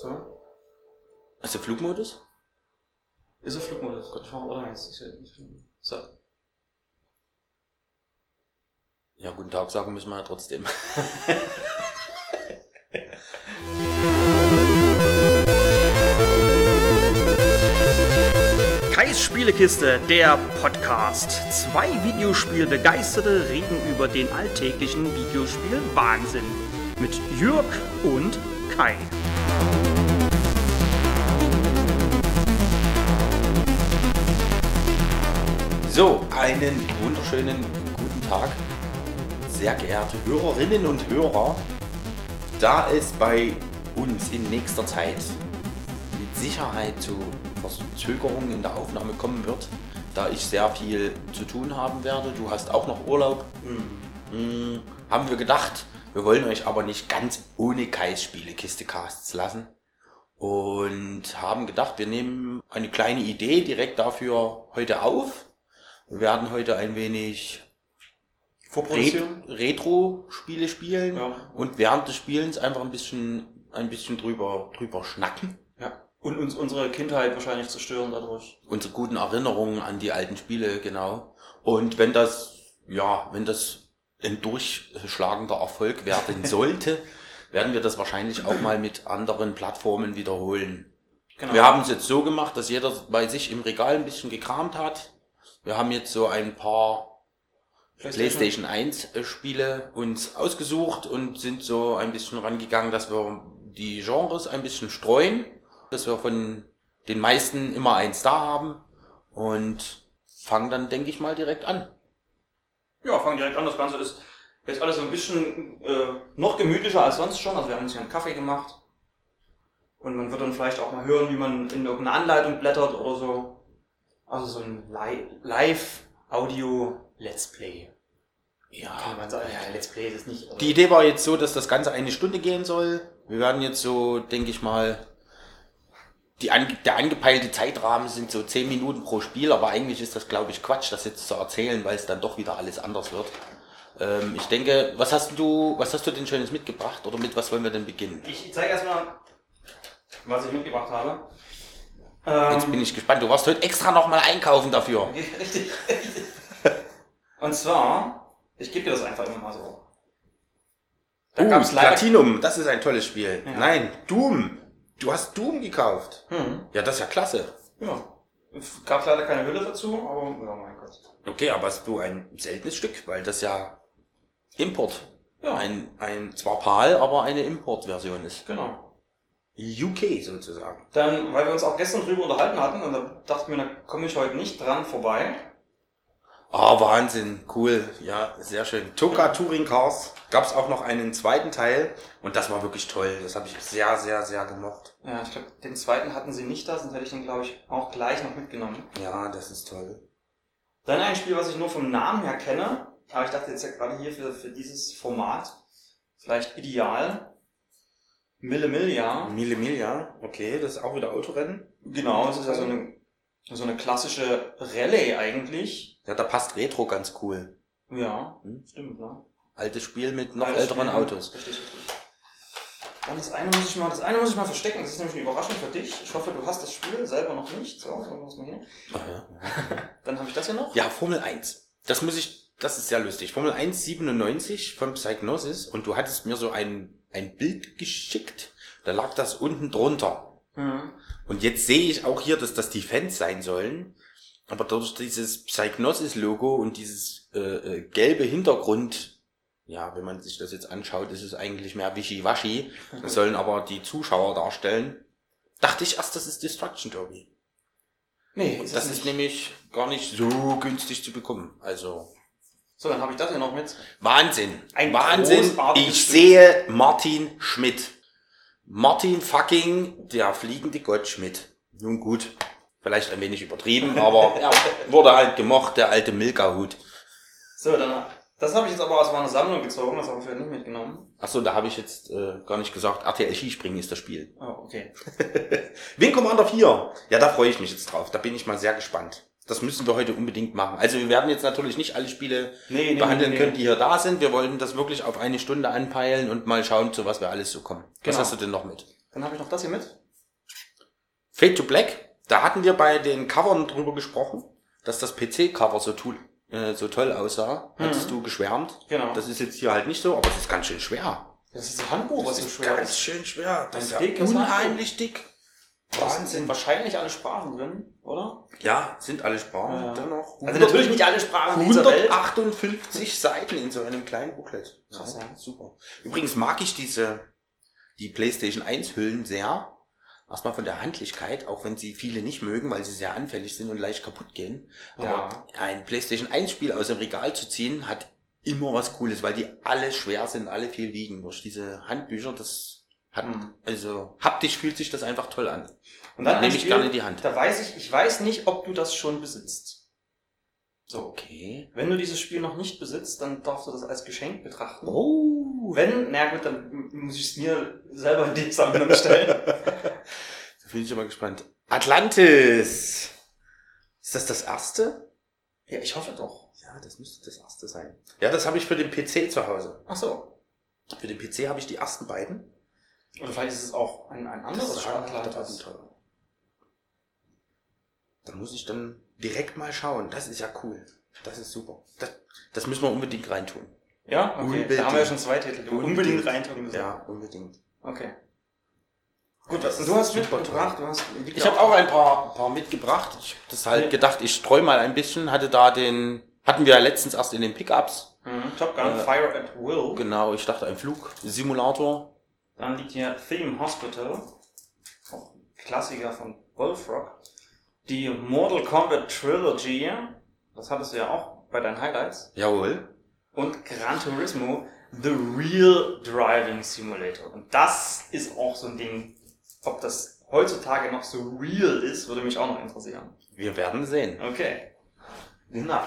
So. Ist der Flugmodus? Ist er Flugmodus? Gott, ich mach oder eins. Ich sehe nicht. So. Ja, guten Tag sagen müssen wir ja trotzdem. Kais Spielekiste, der Podcast. Zwei Videospielbegeisterte reden über den alltäglichen Videospiel-Wahnsinn. Mit Jürg und Kai. So, einen wunderschönen guten Tag, sehr geehrte Hörerinnen und Hörer. Da es bei uns in nächster Zeit mit Sicherheit zu Verzögerungen in der Aufnahme kommen wird, da ich sehr viel zu tun haben werde, du hast auch noch Urlaub, mm, haben wir gedacht, wir wollen euch aber nicht ganz ohne Kais Spielekiste Casts lassen und haben gedacht, wir nehmen eine kleine Idee direkt dafür heute auf. Wir werden heute ein wenig Retro-Spiele spielen Ja. und während des Spielens einfach ein bisschen, ein bisschen drüber, drüber schnacken. Ja. Und uns unsere Kindheit wahrscheinlich zerstören dadurch. Unsere guten Erinnerungen an die alten Spiele, genau. Und wenn das, ja, wenn das ein durchschlagender Erfolg werden sollte, werden wir das wahrscheinlich auch mal mit anderen Plattformen wiederholen. Genau. Wir haben es jetzt so gemacht, dass jeder bei sich im Regal ein bisschen gekramt hat. Wir haben jetzt so ein paar PlayStation 1 äh, Spiele uns ausgesucht und sind so ein bisschen rangegangen, dass wir die Genres ein bisschen streuen, dass wir von den meisten immer eins da haben und fangen dann, denke ich mal, direkt an. Ja, fangen direkt an. Das Ganze ist jetzt alles so ein bisschen äh, noch gemütlicher als sonst schon. Also wir haben uns hier einen Kaffee gemacht. Und man wird dann vielleicht auch mal hören, wie man in irgendeine Anleitung blättert oder so. Also so ein Li- Live-Audio-Let's Play. Ja, Kann man sagen. Ja, Let's Play ist es nicht. Die Idee war jetzt so, dass das Ganze eine Stunde gehen soll. Wir werden jetzt so, denke ich mal, die ange der angepeilte Zeitrahmen sind so 10 Minuten pro Spiel, aber eigentlich ist das, glaube ich, Quatsch, das jetzt zu erzählen, weil es dann doch wieder alles anders wird. Ähm, ich denke, was hast du, was hast du denn Schönes mitgebracht oder mit was wollen wir denn beginnen? Ich zeige erstmal, was ich mitgebracht habe. Ähm, Jetzt bin ich gespannt. Du warst heute extra nochmal einkaufen dafür. Richtig. Und zwar, ich gebe dir das einfach immer mal so. Da Uh, gab's leider. Platinum, das ist ein tolles Spiel. Ja. Nein, Doom. Du hast Doom gekauft. Hm, Ja, das ist ja klasse. ja. Gab leider keine Hülle dazu, aber ja, mein Gott. Okay, aber hast du ein seltenes Stück, weil das ja Import. Ja, Ein, ein zwar PAL, aber eine Importversion ist. genau. UK sozusagen. Dann, weil wir uns auch gestern drüber unterhalten hatten, und da dachte ich mir, da komme ich heute nicht dran vorbei. Ah, Wahnsinn, cool. Ja, sehr schön. Toka Touring Cars gab's auch noch einen zweiten Teil und das war wirklich toll. Das habe ich sehr, sehr, sehr gemocht. Ja, ich glaube, den zweiten hatten sie nicht da, sonst hätte ich den, glaube ich, auch gleich noch mitgenommen. Ja, das ist toll. Dann ein Spiel, was ich nur vom Namen her kenne, aber ich dachte jetzt ja gerade hier für, für dieses Format vielleicht ideal. Mille Millia. Mille Miglia, okay, das ist auch wieder Autorennen. Genau, das ist ja so eine, so eine klassische Rallye eigentlich. Ja, da passt Retro ganz cool. Ja, Hm? stimmt, ne? Altes Spiel mit noch Altes älteren Spiel. Autos. Richtig. Dann das eine muss ich mal, das eine muss ich mal verstecken. Das ist nämlich eine Überraschung für dich. Ich hoffe, du hast das Spiel selber noch nicht. So, so muss man hier. Ja. Dann habe ich das hier noch. Ja, Formel 1. Das muss ich, das ist sehr lustig. Formel 1 97 von Psygnosis und du hattest mir so ein, ein Bild geschickt. Da lag das unten drunter. Mhm. Und jetzt sehe ich auch hier, dass das die Fans sein sollen. Aber durch dieses Psygnosis-Logo und dieses äh, äh, gelbe Hintergrund, ja, wenn man sich das jetzt anschaut, ist es eigentlich mehr Wischiwaschi. Das sollen aber die Zuschauer darstellen. Dachte ich erst, das ist Destruction Derby. Nee, ist das ist nämlich gar nicht so günstig zu bekommen. Also So, dann habe ich das hier noch mit. Wahnsinn. Ein Wahnsinn. Ich Stück. sehe Martin Schmidt. Martin fucking der fliegende Gott Schmidt. Nun gut, vielleicht ein wenig übertrieben, aber er wurde halt gemocht, der alte Milka-Hut. So, dann, das habe ich jetzt aber aus meiner Sammlung gezogen. Das habe ich vielleicht nicht mitgenommen. Achso, da habe ich jetzt äh, gar nicht gesagt, RTL Skispringen ist das Spiel. Oh, okay. Wing Commander 4. Ja, da freue ich mich jetzt drauf. Da bin ich mal sehr gespannt. Das müssen wir heute unbedingt machen. Also wir werden jetzt natürlich nicht alle Spiele Nee, nee, behandeln nee, können, die hier da sind. Wir wollten das wirklich auf eine Stunde anpeilen und mal schauen, zu was wir alles so kommen. Was Genau. hast du denn noch mit? Dann habe ich noch das hier mit. Fade to Black, da hatten wir bei den Covern drüber gesprochen, dass das PC-Cover so, tool- äh, so toll aussah. Hattest du geschwärmt. Genau. Das ist jetzt hier halt nicht so, aber es ist ganz schön schwer. Das ist ein Handbuch, was so schwer ganz ist. schön schwer. Das Ein ist ja unheimlich dick. Da sind Wahnsinn. wahrscheinlich alle Sprachen drin, oder? Ja, sind alle Sprachen. Ja. Dennoch. Also natürlich nicht alle Sprachen dieser Welt. 158 Seiten in so einem kleinen Booklet. Krass, ja. Super. Übrigens mag ich diese, die PlayStation 1 Hüllen sehr. Erstmal von der Handlichkeit, auch wenn sie viele nicht mögen, weil sie sehr anfällig sind und leicht kaputt gehen. Aber Ja. ein PlayStation 1 Spiel aus dem Regal zu ziehen, hat immer was Cooles, weil die alle schwer sind, alle viel wiegen. Durch diese Handbücher, das hat, Hm. also haptisch fühlt sich das einfach toll an. Und dann Nehme ich Spiel, gerne in die Hand. Da weiß ich, ich weiß nicht, ob du das schon besitzt. So. Okay. Wenn du dieses Spiel noch nicht besitzt, dann darfst du das als Geschenk betrachten. Oh. Wenn, na gut, dann muss ich es mir selber in die Sammlung stellen. Da bin ich immer gespannt. Atlantis! Ist das das erste? ja, ich hoffe doch. Ja, das müsste das erste sein. Ja, das habe ich für den PC zu Hause. Ach so. Für den PC habe ich die ersten beiden. Oder vielleicht ist es auch ein, ein anderes ist Atlantis. Abenteuer. Da muss ich dann direkt mal schauen. Das ist ja cool. Das ist super. Das, das müssen wir unbedingt reintun. Ja, okay. Unbedingt. Da haben wir ja schon zwei Titel, die wir unbedingt Unbedingt. reintun müssen. Ja, unbedingt. Okay. Gut, was, ist du hast mitgebracht, du hast... Ich habe auch ein paar, paar mitgebracht. Ich habe das halt gedacht, ich streue mal ein bisschen. Hatte da den, hatten wir ja letztens erst in den Pickups. Mhm. Top Gun, Äh, Fire at Will. Genau, ich dachte ein Flugsimulator. Dann liegt hier Theme Hospital. Auch ein Klassiker von Bullfrog. Die Mortal Kombat Trilogy. Das hattest du ja auch bei deinen Highlights. Jawohl. Und Gran Turismo, The Real Driving Simulator. Und das ist auch so ein Ding, ob das heutzutage noch so real ist, würde mich auch noch interessieren. Wir werden sehen. Okay. Na.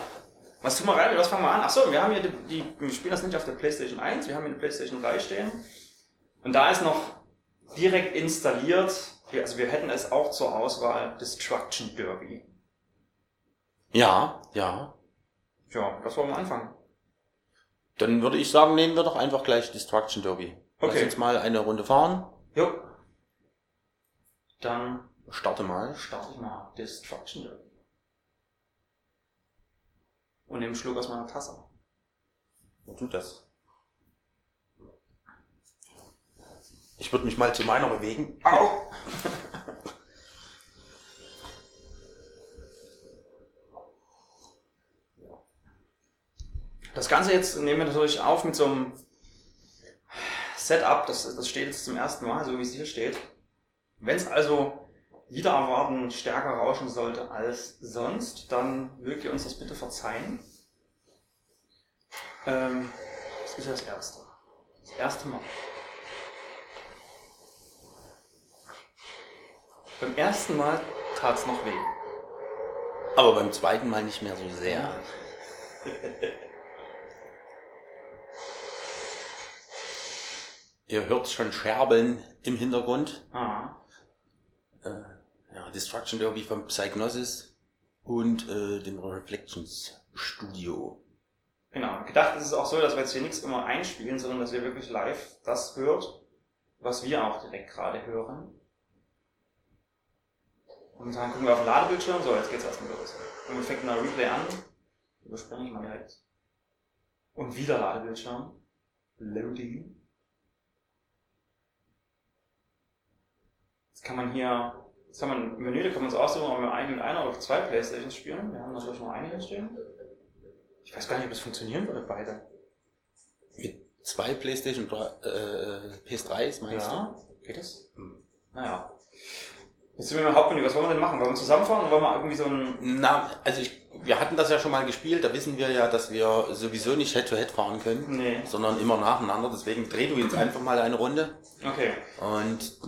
Was tun wir rein? Was fangen wir an? Achso, wir haben hier die, die, wir spielen das nicht auf der PlayStation 1, wir haben hier eine PlayStation 3 stehen. Und da ist noch direkt installiert, wir- also wir hätten es auch zur Auswahl, Destruction Derby. Ja, ja. Ja, das wollen wir anfangen. Dann würde ich sagen, nehmen wir doch einfach gleich Destruction Derby. Lass Okay. uns mal eine Runde fahren. Jo. Dann Starte mal. starte ich mal Destruction Derby. Und nehme einen Schluck aus meiner Tasse. Wo tut das? Ich würde mich mal zu meiner bewegen. Au! Das Ganze jetzt nehmen wir natürlich auf mit so einem Setup, das, das steht jetzt zum ersten Mal, so wie es hier steht. Wenn es also wieder erwarten stärker rauschen sollte als sonst, dann mögt ihr uns das bitte verzeihen. Ähm, das ist ja das erste. Das erste Mal. Beim ersten Mal tat's noch weh. Aber beim zweiten Mal nicht mehr so sehr. Ihr hört schon Scherbeln im Hintergrund. Ah. Äh, ja, Destruction Derby von Psygnosis und äh, dem Reflections Studio. Genau. Gedacht ist es auch so, dass wir jetzt hier nichts immer einspielen, sondern dass ihr wirklich live das hört, was wir auch direkt gerade hören. Und dann gucken wir auf den Ladebildschirm. So, jetzt geht's erstmal los. Und wir fängt ein Replay an. Überspringe ich mal direkt. Und wieder Ladebildschirm. Loading. Jetzt kann man hier, jetzt haben wir ein Menü, da kann man uns aussuchen, ob wir ein mit einer oder zwei Playstations spielen. Wir haben natürlich nur eine hier stehen. Ich weiß gar nicht, ob das funktionieren würde, beide. Mit zwei PlayStation 3, äh, PS3s meinst Ja, geht das? Hm. Naja. Jetzt sind wir im Hauptmenü. Was wollen wir denn machen? Wollen wir zusammenfahren oder wollen wir irgendwie so ein... Na, also ich, wir hatten das ja schon mal gespielt, da wissen wir ja, dass wir sowieso nicht Head-to-Head fahren können, Nee. sondern immer nacheinander. Deswegen dreh du jetzt einfach mal eine Runde Okay. und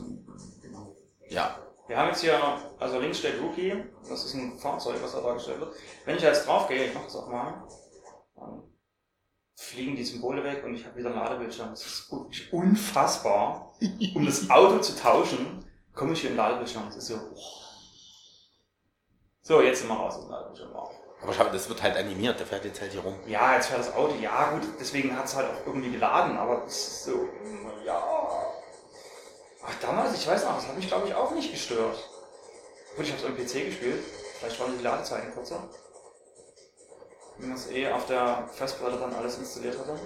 ja, Wir haben jetzt hier, also links steht Rookie. Das ist ein Fahrzeug, was da dargestellt wird. Wenn ich jetzt drauf gehe, ich mach das auch mal, dann fliegen die Symbole weg und ich habe wieder einen Ladebildschirm. Das ist wirklich unfassbar. Um das Auto zu tauschen, komme ich hier in den Ladebildschirm. Das ist so... So, jetzt sind wir raus aus dem Ladebildschirm. aber schau, das wird halt animiert, der fährt jetzt halt hier rum. Ja, jetzt fährt das Auto. Ja, gut, deswegen hat es halt auch irgendwie geladen, aber es ist so, ja. Ach, damals, ich weiß noch, das hat mich glaube ich auch nicht gestört. Gut, ich habe es am PC gespielt. Vielleicht waren die Ladezeiten kürzer. Wenn man es eh auf der Festplatte dann alles installiert hatte.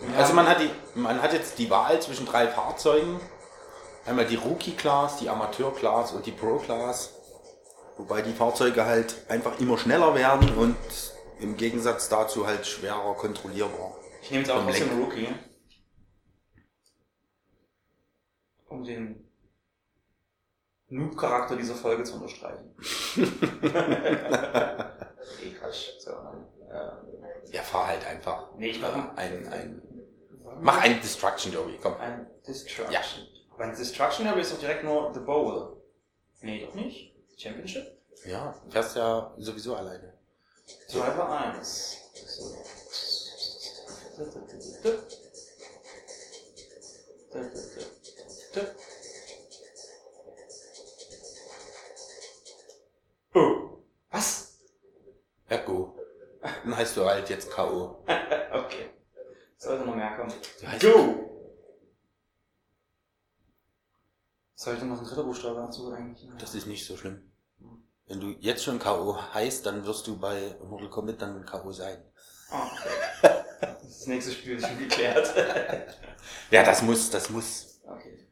Ja, Also man hat, die, man hat jetzt die Wahl zwischen drei Fahrzeugen. Einmal die Rookie-Class, die Amateur-Class und die Pro-Class. Wobei die Fahrzeuge halt einfach immer schneller werden und im Gegensatz dazu halt schwerer kontrollierbar. Ich nehme jetzt auch trotzdem Lenken. Rookie. Um den Noob-Charakter dieser Folge zu unterstreichen. eh, Quatsch. So, äh, Ja, fahr halt einfach. nee, ich Äh, mach ein, ein, mach ein Destruction Derby, komm. Ein Destruction. Ja. Ein Destruction Derby ist doch direkt nur The Bowl. Nee, doch nicht. Championship? Ja, du fährst ja sowieso alleine. Driver 1. So. Oh. Was? Ja, go. Dann heißt du halt jetzt K.O. Okay. Sollte noch mehr kommen. Go! Sollte noch ein dritter Buchstabe dazu eigentlich? Das ist nicht so schlimm. Wenn du jetzt schon K.O. heißt, dann wirst du bei Mortal Kombat dann K.O. sein. Ah, okay. Das nächste Spiel ist schon geklärt. Ja, das muss, das muss. Okay.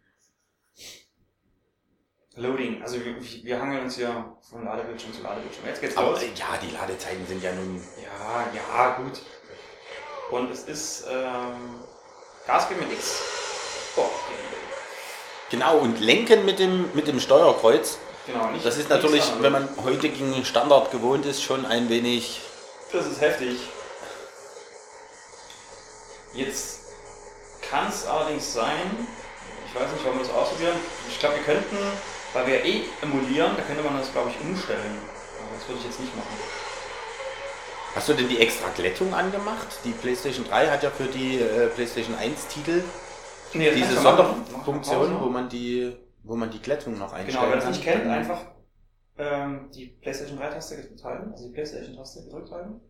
Loading. Also wir, wir hangeln uns hier von Ladebildschirm zu Ladebildschirm. Jetzt geht's Aber los. ja, die Ladezeiten sind ja nun. Ja, ja, gut. Und es ist ähm, Gas geben mit X. Oh, okay. Genau, und lenken mit dem, mit dem Steuerkreuz. Genau, nicht Das ist natürlich, wenn man heutigen Standard gewohnt ist, schon ein wenig. Das ist heftig. Jetzt kann es allerdings sein, ich weiß nicht, wollen wir das ausprobieren? Ich glaube, wir könnten, weil wir eh emulieren, da könnte man das, glaube ich, umstellen. Aber das würde ich jetzt nicht machen. Hast du denn die extra Glättung angemacht? Die PlayStation 3 hat ja für die äh, PlayStation 1 Titel Nee, diese Sonderfunktion, wo man die, wo man die Glättung noch einstellen Genau, wer das kann. nicht kennt, einfach ähm, die PlayStation 3-Taste gedrückt halten, also die PlayStation-Taste gedrückt halten.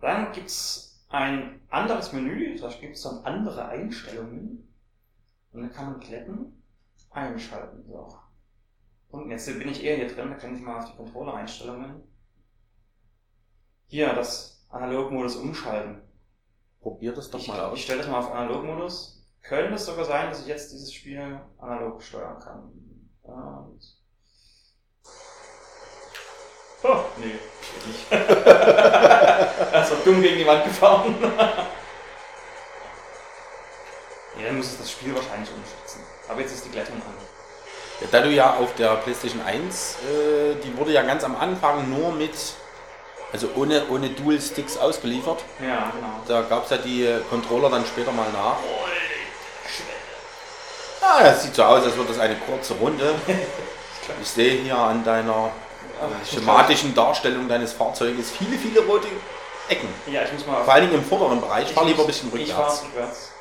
Dann gibt's ein anderes Menü, da gibt es dann andere Einstellungen. Und dann kann man Glätten einschalten. So. Und jetzt bin ich eher hier drin, da kann ich mal auf die Controller-Einstellungen. Hier, das Analogmodus umschalten. Probier das doch Ich, mal aus. ich stelle das mal auf Analogmodus. Könnte es sogar sein, dass ich jetzt dieses Spiel analog steuern kann. Und oh, nee, geht nicht. er ist doch dumm gegen die Wand gefahren. ja, dann muss es das Spiel wahrscheinlich umschätzen. Aber jetzt ist die Glättung an. Ja, da du ja auf der PlayStation 1, äh, die wurde ja ganz am Anfang nur mit, also ohne, ohne Dual Sticks ausgeliefert. Ja, genau. Da gab es ja die Controller dann später mal nach. Ah, das sieht so aus, als wäre das eine kurze Runde. Ich sehe hier an deiner äh, schematischen Darstellung deines Fahrzeuges viele, viele rote Ecken. Ja, ich muss mal. Vor allen Dingen im vorderen Bereich. ich Fahr lieber ein bisschen Ich fahr rückwärts.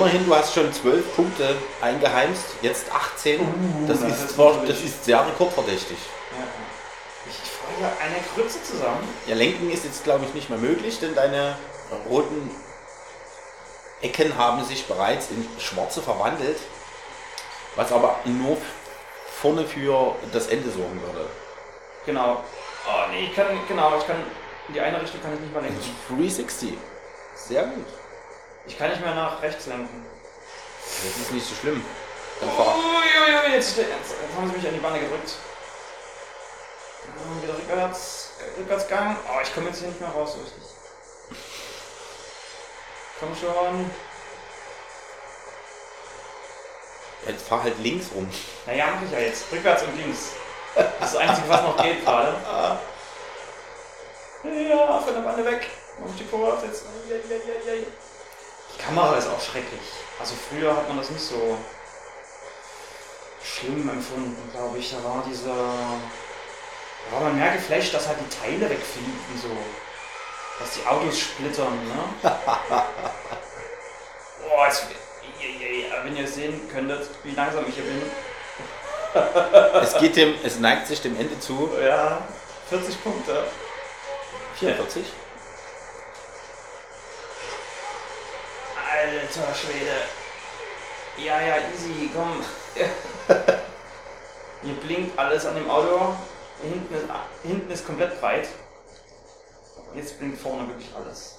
Immerhin, du hast schon 12 Punkte eingeheimst, jetzt 18. Uh, das, das ist zwar, das ist sehr rekordverdächtig. Ja. Ich fahre eine Krütze zusammen. Ja, lenken ist jetzt, glaube ich, nicht mehr möglich, denn deine roten Ecken haben sich bereits in schwarze verwandelt, was aber nur vorne für das Ende sorgen würde. Genau. Oh nee, ich kann, genau, ich kann, in die eine Richtung kann ich nicht mehr lenken. 360. Sehr gut. Ich kann nicht mehr nach rechts lenken. Das ist nicht so schlimm. Dann fahr. Uiuiui, jetzt, jetzt, jetzt haben sie mich an die Wanne gedrückt. Wieder rückwärts, Rückwärtsgang. Oh, ich komme jetzt hier nicht mehr raus, so richtig. Komm schon. Jetzt fahr halt links rum. Naja, mach ich ja jetzt. Rückwärts und links. Das ist das Einzige, was noch geht gerade. Ja, von der Wanne weg. Mach die vor, jetzt. Die Kamera ist auch schrecklich. Also früher hat man das nicht so schlimm empfunden, glaube ich. Da war dieser. Da war man mehr geflasht, dass halt die Teile wegfliegen, so. Dass die Autos splittern, ne? Boah, jetzt, wenn ihr sehen könntet, wie langsam ich hier bin. Es geht dem, es neigt sich dem Ende zu. Ja, 40 Punkte. 44. Alter Schwede. Ja, ja, easy, komm. Hier blinkt alles an dem Auto. Hinten ist, hinten ist komplett breit. Jetzt blinkt vorne wirklich alles.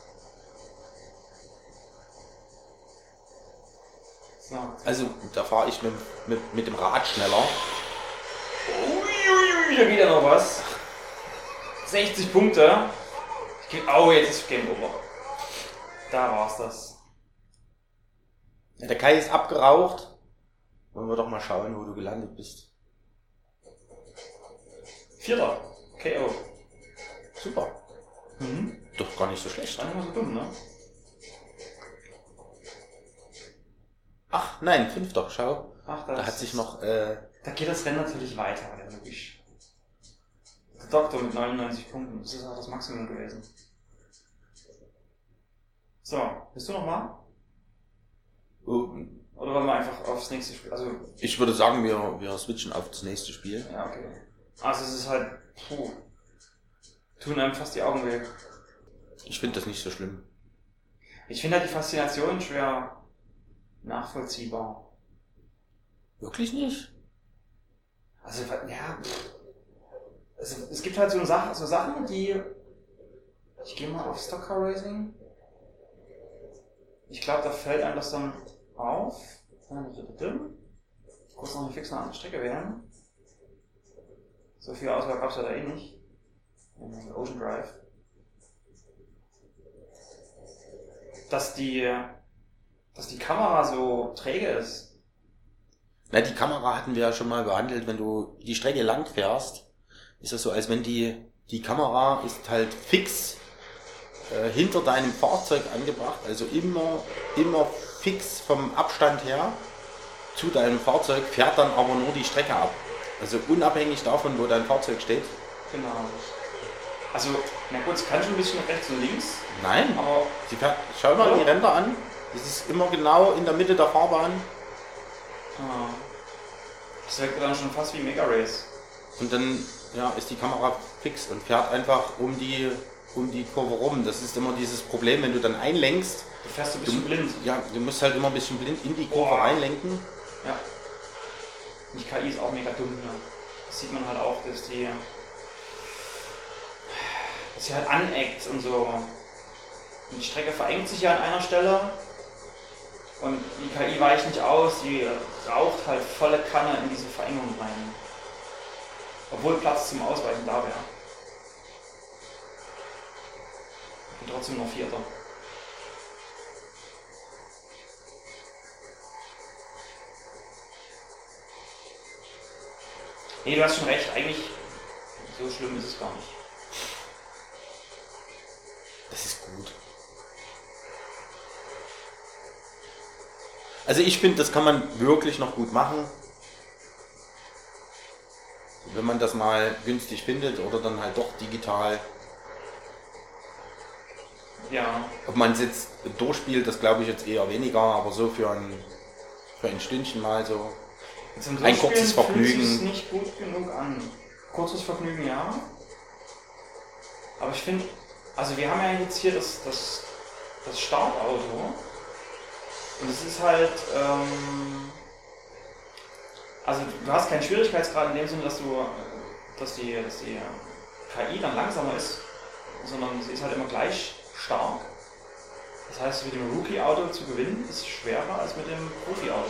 So. Also da fahre ich mit, mit, mit dem Rad schneller. Uiuiui, da geht ja noch was. 60 Punkte. Ich krieg, oh, jetzt ist Game Over. Da war's das. Ja, Der Kai ist abgeraucht. Wollen wir doch mal schauen, wo du gelandet bist. Vierter. KO. Super. Mhm. Doch gar nicht so schlecht. War nicht mal so dumm, ne? Ach nein, fünfter, schau. Ach, Da hat sich noch, äh, Da geht das Rennen natürlich weiter, ja, logisch. Der Doktor mit 99 Punkten. Das ist auch das Maximum gewesen. So, bist du noch mal? oh, Oder wollen wir einfach aufs nächste Spiel? Also, ich würde sagen, wir, wir switchen auf das nächste Spiel. ja, okay. Also, es ist halt, puh. Tun einem fast die Augen weh. Ich finde das nicht so schlimm. Ich finde halt die Faszination schwer nachvollziehbar. Wirklich nicht? Also, ja, also, es gibt halt so, Sach so Sachen, die. Ich gehe mal auf Stockcar Racing. Ich glaube, da fällt einem das dann auf. Kurz noch eine fix eine andere Strecke wählen. So viel Auswahl gab es ja da eh nicht. Ähm, Ocean Drive. Dass die, dass die Kamera so träge ist. Na, die Kamera hatten wir ja schon mal behandelt. Wenn du die Strecke lang fährst, ist das so, als wenn die, die Kamera ist halt fix äh, hinter deinem Fahrzeug angebracht. Also immer, immer fix vom Abstand her zu deinem Fahrzeug, fährt dann aber nur die Strecke ab. Also unabhängig davon, wo dein Fahrzeug steht. Genau. Also, na gut, es kann schon ein bisschen nach rechts und links, Nein, aber sie fährt, schau mal die Ränder an. Das ist immer genau in der Mitte der Fahrbahn. Ah. Das wirkt dann schon fast wie Mega Race. Und dann ja, ist die Kamera fix und fährt einfach um die, um die Kurve rum. Das ist immer dieses Problem, wenn du dann einlenkst. Du fährst ein bisschen blind. Ja, du musst halt immer ein bisschen blind in die Kurve Boah. reinlenken. Ja. Die KI ist auch mega dumm hier. Das sieht man halt auch, dass die. dass sie halt aneckt und so. Und die Strecke verengt sich ja an einer Stelle. Und die KI weicht nicht aus, die raucht halt volle Kanne in diese Verengung rein. Obwohl Platz zum Ausweichen da wäre. Ich bin trotzdem nur Vierter. Nee, du hast schon recht, eigentlich so schlimm ist es gar nicht. Das ist gut. Also ich finde, das kann man wirklich noch gut machen. Wenn man das mal günstig findet oder dann halt doch digital. Ja, Ob man es jetzt durchspielt, das glaube ich jetzt eher weniger, aber so für ein, für ein Stündchen mal so. Zum Ein kurzes Vergnügen. Fühlt nicht gut genug an. Kurzes Vergnügen, ja. Aber ich finde, also wir haben ja jetzt hier das, das, das Startauto. Und es ist halt, ähm, also du hast keinen Schwierigkeitsgrad in dem Sinne, dass du, dass die, dass die KI dann langsamer ist, sondern sie ist halt immer gleich stark. Das heißt, mit dem Rookie-Auto zu gewinnen ist schwerer als mit dem Profi-Auto.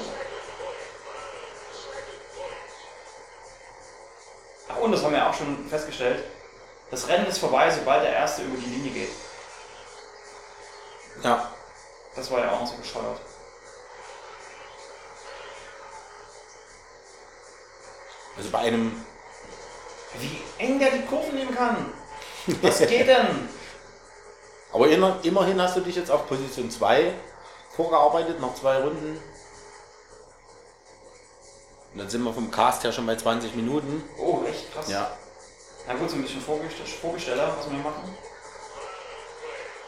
Ach, und das haben wir auch schon festgestellt. Das Rennen ist vorbei, sobald der Erste über die Linie geht. Ja, Das war ja auch noch so bescheuert. also bei einem Wie eng der die Kurven nehmen kann. Was geht denn? Aber immer, immerhin hast du dich jetzt auf Position 2 vorgearbeitet, noch zwei Runden. Und dann sind wir vom Cast her schon bei 20 Minuten. Oh, echt krass. Ja. Na gut, so ein bisschen Vorgest- Vorbesteller, was wir machen.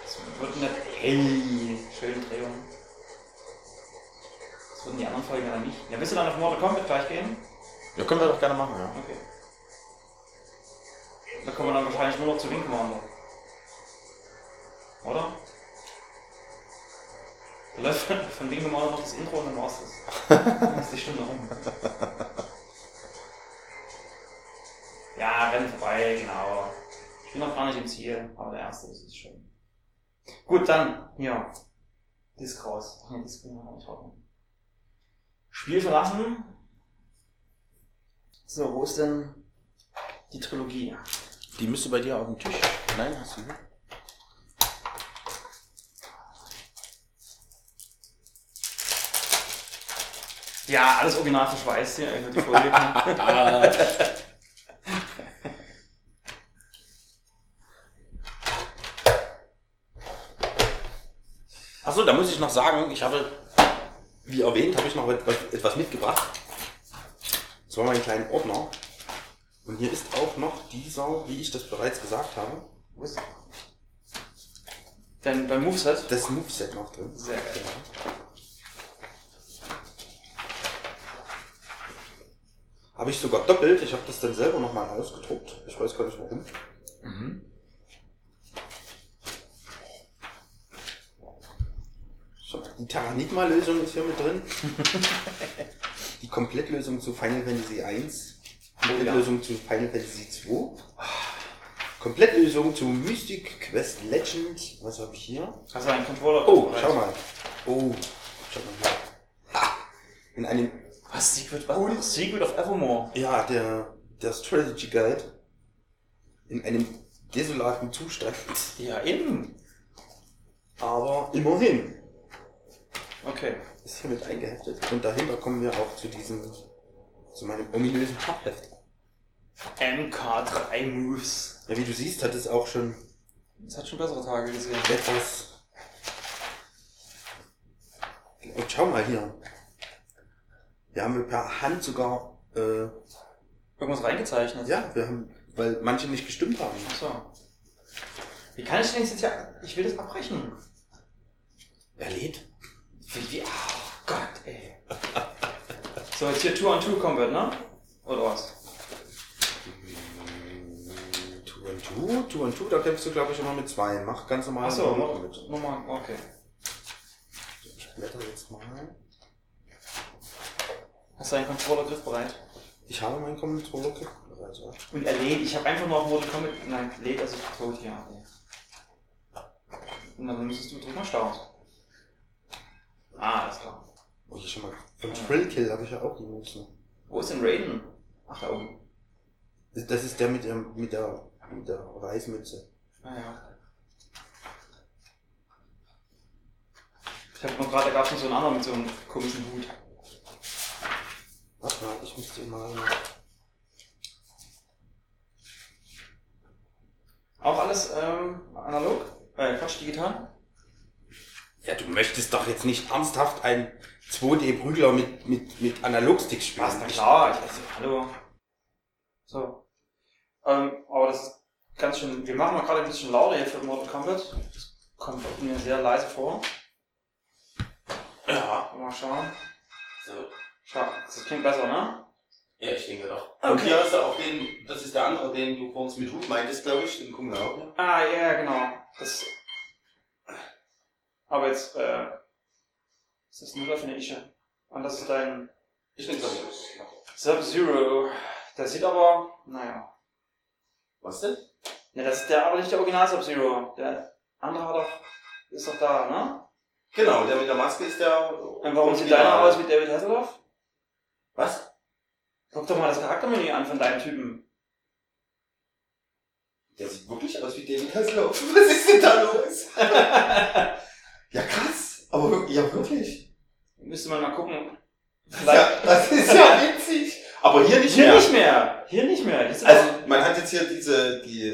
Das wird nicht. Hey, schöne Drehung. Das würden die anderen Folgen ja nicht. Ja, willst du dann auf Mortal Kombat gleich gehen? Ja, können wir doch gerne machen, ja. Okay. Da kommen wir dann wahrscheinlich nur noch zu Wing Commander. Oder? Läuft von Wing Commander noch das Intro und dann war's das. Dann ist die Stunde rum. Ja, Rennen vorbei, genau. Ich bin noch gar nicht im Ziel, aber der erste ist schon. Gut, dann, hier. Disc raus. Disc. Spiel verlassen. So, wo ist denn die Trilogie? Die müsste bei dir auf dem Tisch. Nein, hast du nicht? Ja, alles original verschweißt hier, einfach die Folie. Achso, da muss ich noch sagen, ich habe, wie erwähnt, habe ich noch etwas, mitgebracht. Das war mein kleiner Ordner. Und hier ist auch noch dieser, wie ich das bereits gesagt habe, Wo ist Denn beim Moveset? das Moveset noch drin. Sehr geil. Habe ich sogar doppelt. Ich habe das dann selber nochmal ausgedruckt. Ich weiß gar nicht warum. So, die Terranigma-Lösung ist hier mit drin. die Komplettlösung zu Final Fantasy 1. Komplettlösung zu Final Fantasy 2. Komplettlösung zu Mystic Quest Legend. Was habe ich hier? Hast du einen Controller? Oh, schau mal. Oh, schau mal hier. Ha! In einem Was? Secret, was? Secret of Evermore. Ja, der, der Strategy Guide in einem desolaten Zustand. Ja, eben. Aber immerhin Okay. ist hier mit eingeheftet. Und dahinter kommen wir auch zu diesem, zu meinem ominösen Pappheft. MK3 Moves. Ja, wie du siehst, hat es auch schon Das hat schon bessere Tage gesehen. etwas. Und schau mal hier. Wir haben per Hand sogar, äh, Irgendwas reingezeichnet. ja, wir haben, weil manche nicht gestimmt haben. So. Wie kann ich denn jetzt ja. Ich will das abbrechen. Er lädt. Wie, wie, oh Gott, ey. So, jetzt hier Two on Two Combat, ne? Oder was? Two and Two, Two and Two, da kämpfst du glaube ich immer mit zwei. Mach ganz normal Achso, noch mit. Nummer, okay. Ich blätter jetzt mal. Hast du einen Controller griffbereit? Ich habe meinen Controller bereit. ja. Und er lädt, ich habe einfach nur auf Mortal Kombat. Nein, lädt, also tot, ja. Und dann müsstest du drück mal Start. Ah, alles klar. Oh, hier schon mal. Von Thrillkill habe ich ja auch die Moves noch. Wo ist denn Raiden? Ach, da oben. Das ist der mit der, mit der, mit der Reismütze. Ah ja. Ich hab noch gerade, da gab es noch so einen anderen mit so einem komischen Hut. Warte mal, ich muss den mal. Auch alles ähm, analog? Äh, Quatsch, digital? Ja, du möchtest doch jetzt nicht ernsthaft einen 2D-Prügler mit, mit, mit Analogsticks spielen. Was, na klar, ich weiß nicht, hallo. So. Ähm, aber das ist ganz schön, wir machen mal gerade ein bisschen lauter hier für Mortal Kombat. Das kommt mir sehr leise vor. Ja. Mal schauen. So. Schau, das klingt besser, ne? Ja, ich denke doch. Okay. Und hier hast du auch den, das ist der andere, den du vorhin mit Hut meintest, glaube ich, den gucken wir auch. ne? Ah, ja, ja, genau. Das. Aber jetzt, äh. Das ist nur für eine Ische. Und das ist dein Ich denke doch. Sub-Zero. Der sieht aber, naja. Was denn? Ne, das ist der aber nicht der Original Sub-Zero. Der andere hat doch, ist doch da, ne? Genau, der mit der Maske ist der. Und warum sieht deiner aus wie David Hasselhoff? Was? Guck doch mal das Charaktermenü an von deinem Typen. Der sieht wirklich aus wie David Hasselhoff. Was ist denn da los? ja, krass. Aber ja, wirklich. Müsste man mal gucken. Ja, das ist ja witzig. Aber hier nicht Hier mehr. nicht mehr. Hier nicht mehr. Hier Also, man hat jetzt hier diese, die,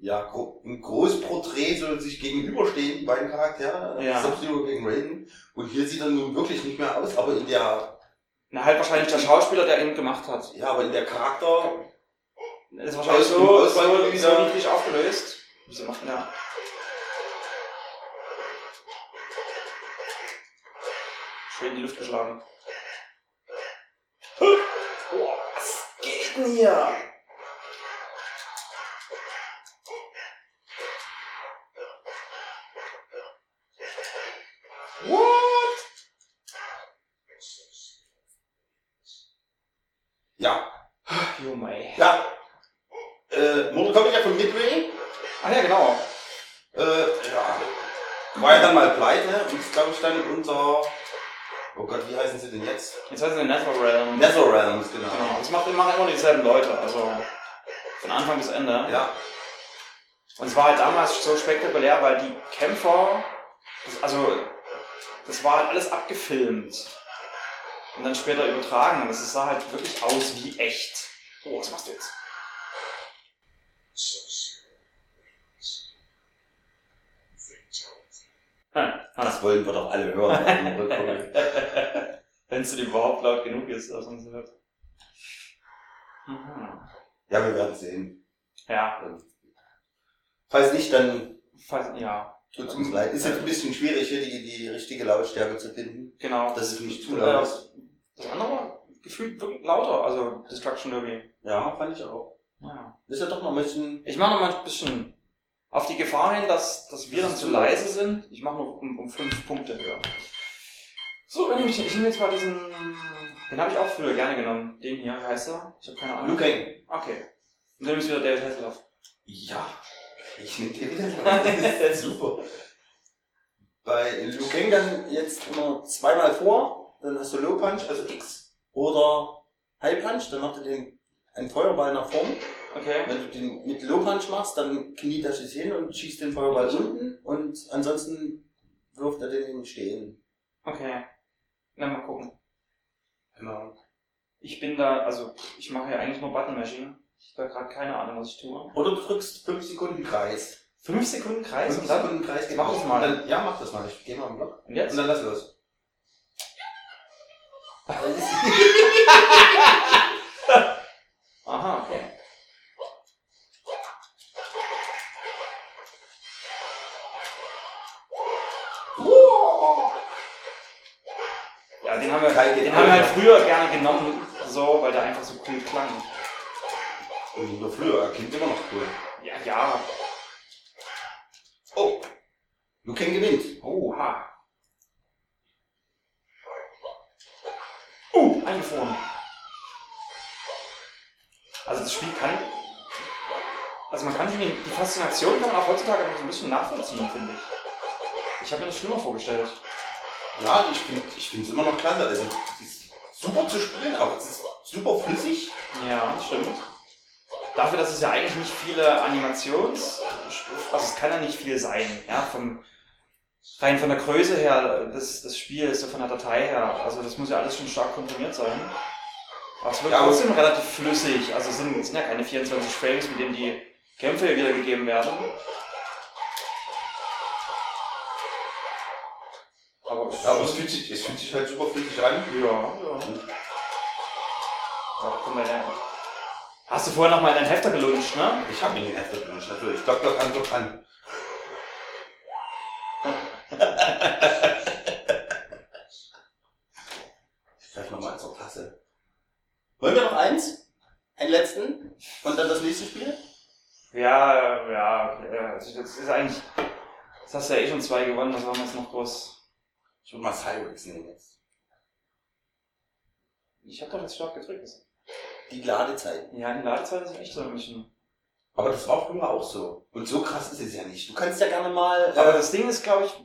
ja, ein Großporträt so sich gegenüberstehen, die beiden Charaktere. Ja. Sub-Zero gegen Raiden. Und hier sieht er nun wirklich nicht mehr aus, aber in der, Na, halt wahrscheinlich der Schauspieler, der ihn gemacht hat. ja, aber in der Charakter, Das ist wahrscheinlich so, aus- so, so ja. niedrig aufgelöst. Wieso macht ja. Schön in die Luft geschlagen. Oh, was geht denn hier? War ja dann mal pleite und ist, glaube ich, dann unter. Oh Gott, wie heißen sie denn jetzt? Jetzt heißt es Netherrealm. Netherrealms, genau. Genau. Das macht, machen immer dieselben Leute, also von Anfang bis Ende. Ja. Und es war halt damals so spektakulär, weil die Kämpfer, das, also das war halt alles abgefilmt und dann später übertragen. Und es sah halt wirklich aus wie echt. Oh, was machst du jetzt? Das wollen wir doch alle hören. Wenn es überhaupt laut genug ist, dass man es hört. Ja, wir werden sehen. Ja, Falls nicht, dann fast, ja, tut's uns leid. Ist jetzt ein bisschen schwierig, hier die, die richtige Lautstärke zu finden. genau. Das ist nicht zu Äh, laut. ist. Das andere gefühlt wirklich lauter, also Destruction Derby. Ja, fand ich auch. Ja. Ist ja doch noch ein bisschen. Ich mache noch mal ein bisschen auf die Gefahr hin, dass, dass wir dann zu leise sind. Ich mache noch um, um fünf Punkte höher. So, ich, ich nehme jetzt mal diesen. Den habe ich auch früher gerne genommen. Den hier, wie heißt er? Ich habe keine Ahnung. Luke Kang. Okay. Und dann ist wieder David Hasselhoff. Ja. Ich nehme den. Das ist super. Bei Liu Kang dann jetzt immer zweimal vor, dann hast du Low Punch, also X, oder High Punch, dann macht er den einen Feuerball nach vorn. Okay. Wenn du den mit Low Punch machst, dann kniet er sich hin und schießt den Feuerball unten und ansonsten wirft er den Stehen. Okay. Na, mal gucken. Genau. Ich bin da, also ich mache ja eigentlich nur Button Mashing. Ich habe da gerade keine Ahnung, was ich tue. Oder du drückst 5 Sekunden Kreis. Fünf Sekunden Kreis 5 und dann. Sekunden Kreis Mach das mal. Dann, ja, mach das mal. Ich geh mal im Block. Und jetzt? Und dann lass los. Aha, okay. Ja, den haben wir, Kai geht den haben wir halt over. früher gerne genommen, so, weil der einfach so cool klang. Und nur früher, er klingt immer noch cool. Ja, ja. Oh! Liu Kang gewinnt. Oha. Uh, eingefroren. Also das Spiel kann. Also man kann die, die Faszination kann man auch heutzutage noch so ein bisschen nachvollziehen, finde ich. Ich habe mir das schlimmer vorgestellt. Ja, ich finde ich find's immer noch klasse. Also, es ist super zu spielen, aber es ist super flüssig. Ja, das stimmt. Dafür, dass es ja eigentlich nicht viele Animations... Also es kann ja nicht viel sein, ja, vom... Rein von der Größe her des, des Spiels, so von der Datei her. Also das muss ja alles schon stark komprimiert sein. Aber es wird Ja, trotzdem relativ flüssig. Also es sind, es sind ja keine 24 Frames, mit denen die Kämpfe wiedergegeben werden. Aber, Ja, aber es fühlt sich, es fühlt sich halt super flüssig an. ja, ja. So, guck mal, der. Hast du vorher noch mal in dein Hefter gelunscht, ne? Ich habe ihn den Hefter gewünscht, natürlich. Doc Doc an, Doc an. Ich gleich nochmal zur Tasse. Wollen wir noch eins? Einen letzten? Und dann das nächste Spiel? Ja, ja, okay. ja, also das ist eigentlich. Das hast du ja eh schon zwei gewonnen, das waren jetzt noch groß. Ich würde mal Cyrex nehmen jetzt. Ich hab doch jetzt stark gedrückt. Die Ladezeit. Ja, die Ladezeit ist echt so ein bisschen. Aber das war früher auch so. Und so krass ist es ja nicht. Du kannst ja gerne mal. Aber Äh, das Ding ist, glaube ich,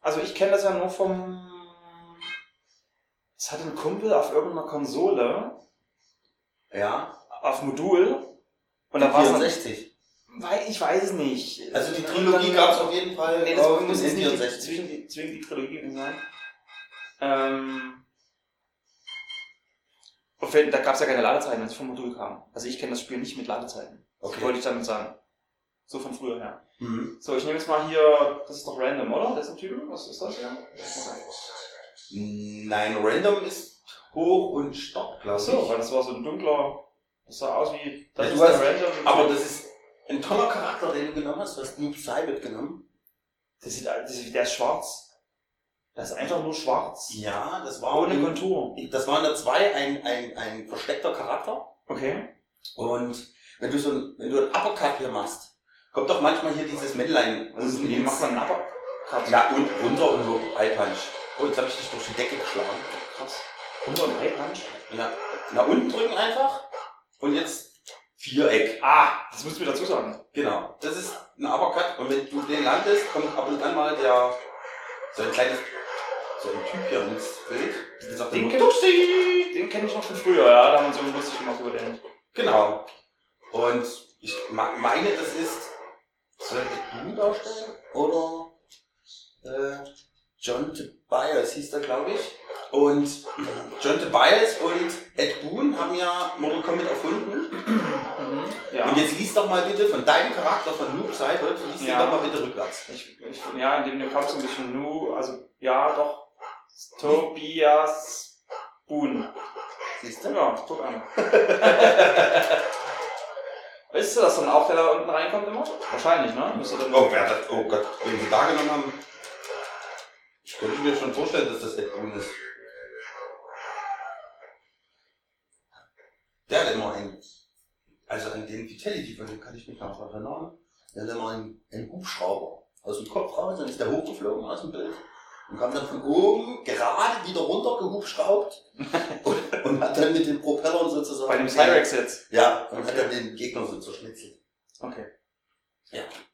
also ich kenne das ja nur vom. Es hatte ein Kumpel auf irgendeiner Konsole, ja. auf Modul. Und da war es. 64. Weil ich weiß es nicht. Also die Trilogie gab es auf jeden Fall Nee, das muss jetzt nicht die, 64. zwischen die, zwingend die Trilogie sein. Ähm, auf jeden- da gab es ja keine Ladezeiten, wenn es vom Modul kam. Also ich kenne das Spiel nicht mit Ladezeiten. Okay. wollte ich damit sagen. So von früher her. Mhm. So, ich nehme jetzt mal hier, das ist doch random, oder? Das ist ein Typ, was ist das hier? Nein, Random ist hoch und stopp, glaube ich. so, weil das war so ein dunkler, das sah aus wie, das Ja, ist hast- random. Aber das ist ein toller Charakter, den du genommen hast. Du hast Noob Cybert genommen. das sieht, das der ist schwarz. Das ist einfach nur schwarz. Ja, das war Ohne in, Kontur. das war in der 2 ein, ein, ein versteckter Charakter. Okay. Und wenn du so ein, wenn du einen Uppercut hier machst, kommt doch manchmal hier dieses Männlein unten wie macht man einen Uppercut? Ja, und runter und so High Punch. Oh, jetzt habe ich dich durch die Decke geschlagen. Krass. Und so ein High Punch? Ja. Nach unten drücken einfach. Und jetzt Viereck. Ah, das musst du mir dazu sagen. Genau. Das ist ein Uppercut. Und wenn du den landest, kommt ab und an mal der, so ein kleines, so ein Typ hier ins Bild. Gesagt, Den der kenn ich, den kenn ich noch von früher, ja. Da haben wir so lustig gemacht über den. Genau. Und ich meine, das ist, soll ich du darstellen? Oder äh, John Tobias hieß der, glaube ich. Und John Tobias und Ed Boon haben ja Mortal Kombat erfunden. Ja. Und jetzt lies doch mal bitte von deinem Charakter von Noob Seibert, lies den Ja. doch mal bitte rückwärts. Ich, ich, ja, in dem du kommst ein bisschen Nu, also ja, doch. Tobias Boon. Siehst du? Ja, guck an. Weißt du, dass dann auch der da unten reinkommt immer? Wahrscheinlich, ne? Müsste dann Oh, wer das, oh Gott, wenn sie da genommen haben. Ich könnte mir schon vorstellen, dass das Ed Boon ist. Der hat immer einen, also an den Vitality, von dem kann ich mich noch erinnern, der hat immer einen, einen Hubschrauber aus dem Kopf raus, dann ist der hochgeflogen aus dem Bild und kam dann von oben gerade wieder runter gehubschraubt und, und hat dann mit den Propellern sozusagen. Bei dem Cyrex jetzt. Ja, und Okay. hat dann den Gegner so zerschnitzelt. Okay. Nächstes,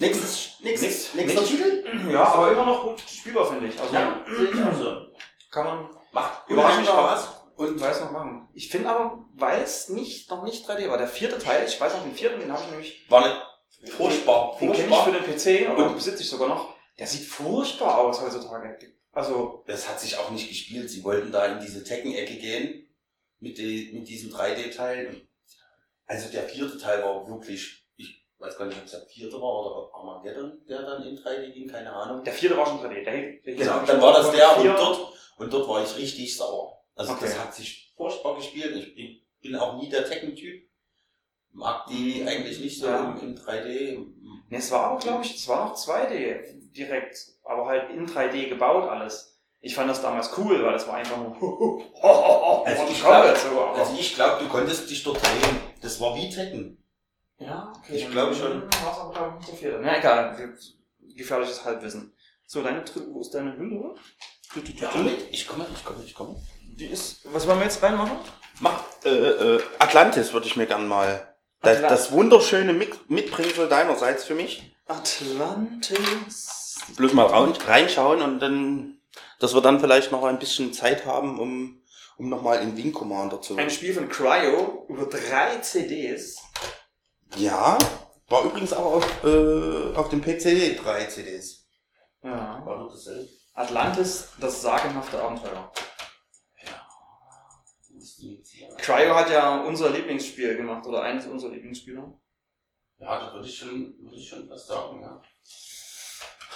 nächstes, Nix- nächster nix. Titel? Ja, aber immer noch gut spielbar, finde ich. Also Ja, sehe ich auch so. kann man Macht Überraschend Spaß. Und weiß noch machen. Ich finde aber, weil es nicht, noch nicht 3D war, der vierte Teil, ich weiß noch den vierten, den habe ich nämlich, war nicht furchtbar. den kenne ich für den PC und besitze ich sogar noch. Der sieht furchtbar aus heutzutage. Also, Das hat sich auch nicht gespielt. Sie wollten da in diese Tekken-Ecke gehen mit, die, mit diesem 3D-Teil. Also der vierte Teil war wirklich, ich weiß gar nicht, ob es der vierte war oder Armageddon, der dann in 3D ging, keine Ahnung. der vierte war schon 3D. Der, Genau, dann war das der und dort, und dort war ich richtig sauer. Also Okay. das hat sich furchtbar gespielt. Ich, ich bin auch nie der Tekken-Typ. Mag die eigentlich nicht so Ja. im, im 3D. Ne, es war auch, glaube ich, es war noch 2D direkt, aber halt in 3D gebaut alles. Ich fand das damals cool, weil das war einfach nur Also Und ich Combat glaube, so, aber- also ich glaub, du konntest dich dort drehen. Das war wie Tekken. Ja, okay. Ich glaube schon. War es aber, glaube ich, nicht der vierte. Na egal, ge- gefährliches Halbwissen. So, deine wo ist deine Hülle? Du, du, du, Ja, du. ich komme, ich komme, ich komme. Die ist, was wollen wir jetzt reinmachen? Mach, äh, äh, Atlantis würde ich mir gern mal. Das, wunderschöne Mit Mitbringsel deinerseits für mich. Atlantis. Bloß mal reinschauen und dann, dass wir dann vielleicht noch ein bisschen Zeit haben, um, um nochmal in Wing Commander zu. Ein Spiel von Cryo über drei CDs. Ja, war übrigens auch auf, äh, auf dem PC drei CDs. Ja. War doch dasselbe. Atlantis, das sagenhafte Abenteuer. Ja, Cryo hat ja unser Lieblingsspiel gemacht, oder eines unserer Lieblingsspiele. da würde ich schon, würde ich schon was sagen, ja.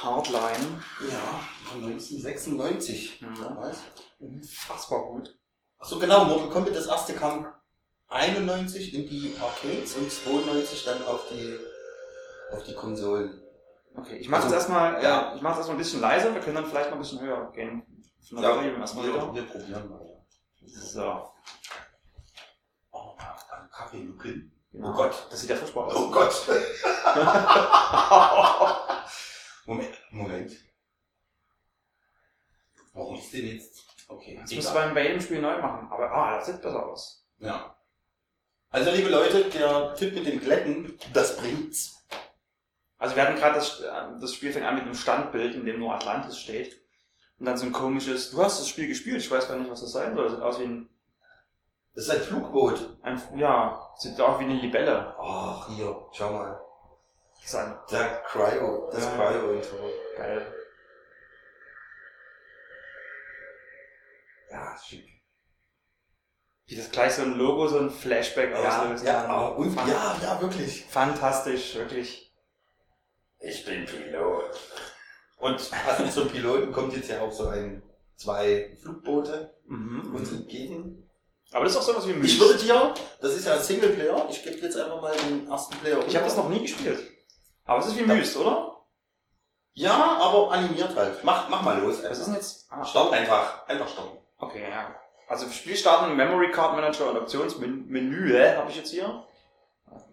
Hardline. Ja, von 1996. Mhm. Ja, weiß. Unfassbar gut. Achso, genau, Mortal Kombat, das erste kam 91 in die Arcades und 92 dann auf die, auf die Konsolen. Okay, ich mache Also, jetzt erstmal, ja. äh, ich mache erstmal ein bisschen leiser, wir können dann vielleicht noch ein bisschen höher gehen. Von der Volume erstmal wir, wir probieren mal. So. Oh, Kaffee nuckeln. Genau. Oh Gott. Das sieht ja furchtbar aus. Oh Gott. Moment, Moment. Warum ist denn jetzt? Okay, Das müssen wir bei jedem Spiel neu machen. Aber ah, das sieht besser aus. Ja. Also, liebe Leute, der Tipp mit dem Glätten, das bringt's. Also wir hatten gerade das, äh, das Spiel fängt an mit einem Standbild, in dem nur Atlantis steht. Und dann so ein komisches, du hast das Spiel gespielt, ich weiß gar nicht, was das sein soll. Das sieht aus wie ein, Das ist ein Flugboot. ein ja, sieht auch wie eine Libelle. Ach, hier, schau mal. Das ist ein, Der Cryo, das Ja. Cryo-Intro. geil. Ja, schick. Wie das gleich so ein Logo, so ein Flashback auslöst. ja, ah, und, ja, ja, wirklich. Fantastisch, wirklich. Ich bin Pilot. Und passend zum Piloten kommt jetzt ja auch so ein, zwei Flugboote Mhm. uns entgegen. Aber das ist auch sowas wie ein Ich würde dir, das ist ja ein Singleplayer, ich gebe jetzt einfach mal den ersten Player. Ich habe das noch nie gespielt. Aber es ist wie Ja. Myst, oder? Ja, aber animiert halt. Mach, mach mal los. Was ist denn jetzt? Ah, Start einfach. Einfach starten. Okay, ja. Also Spiel starten, Memory Card Manager und Optionsmenü habe ich jetzt hier.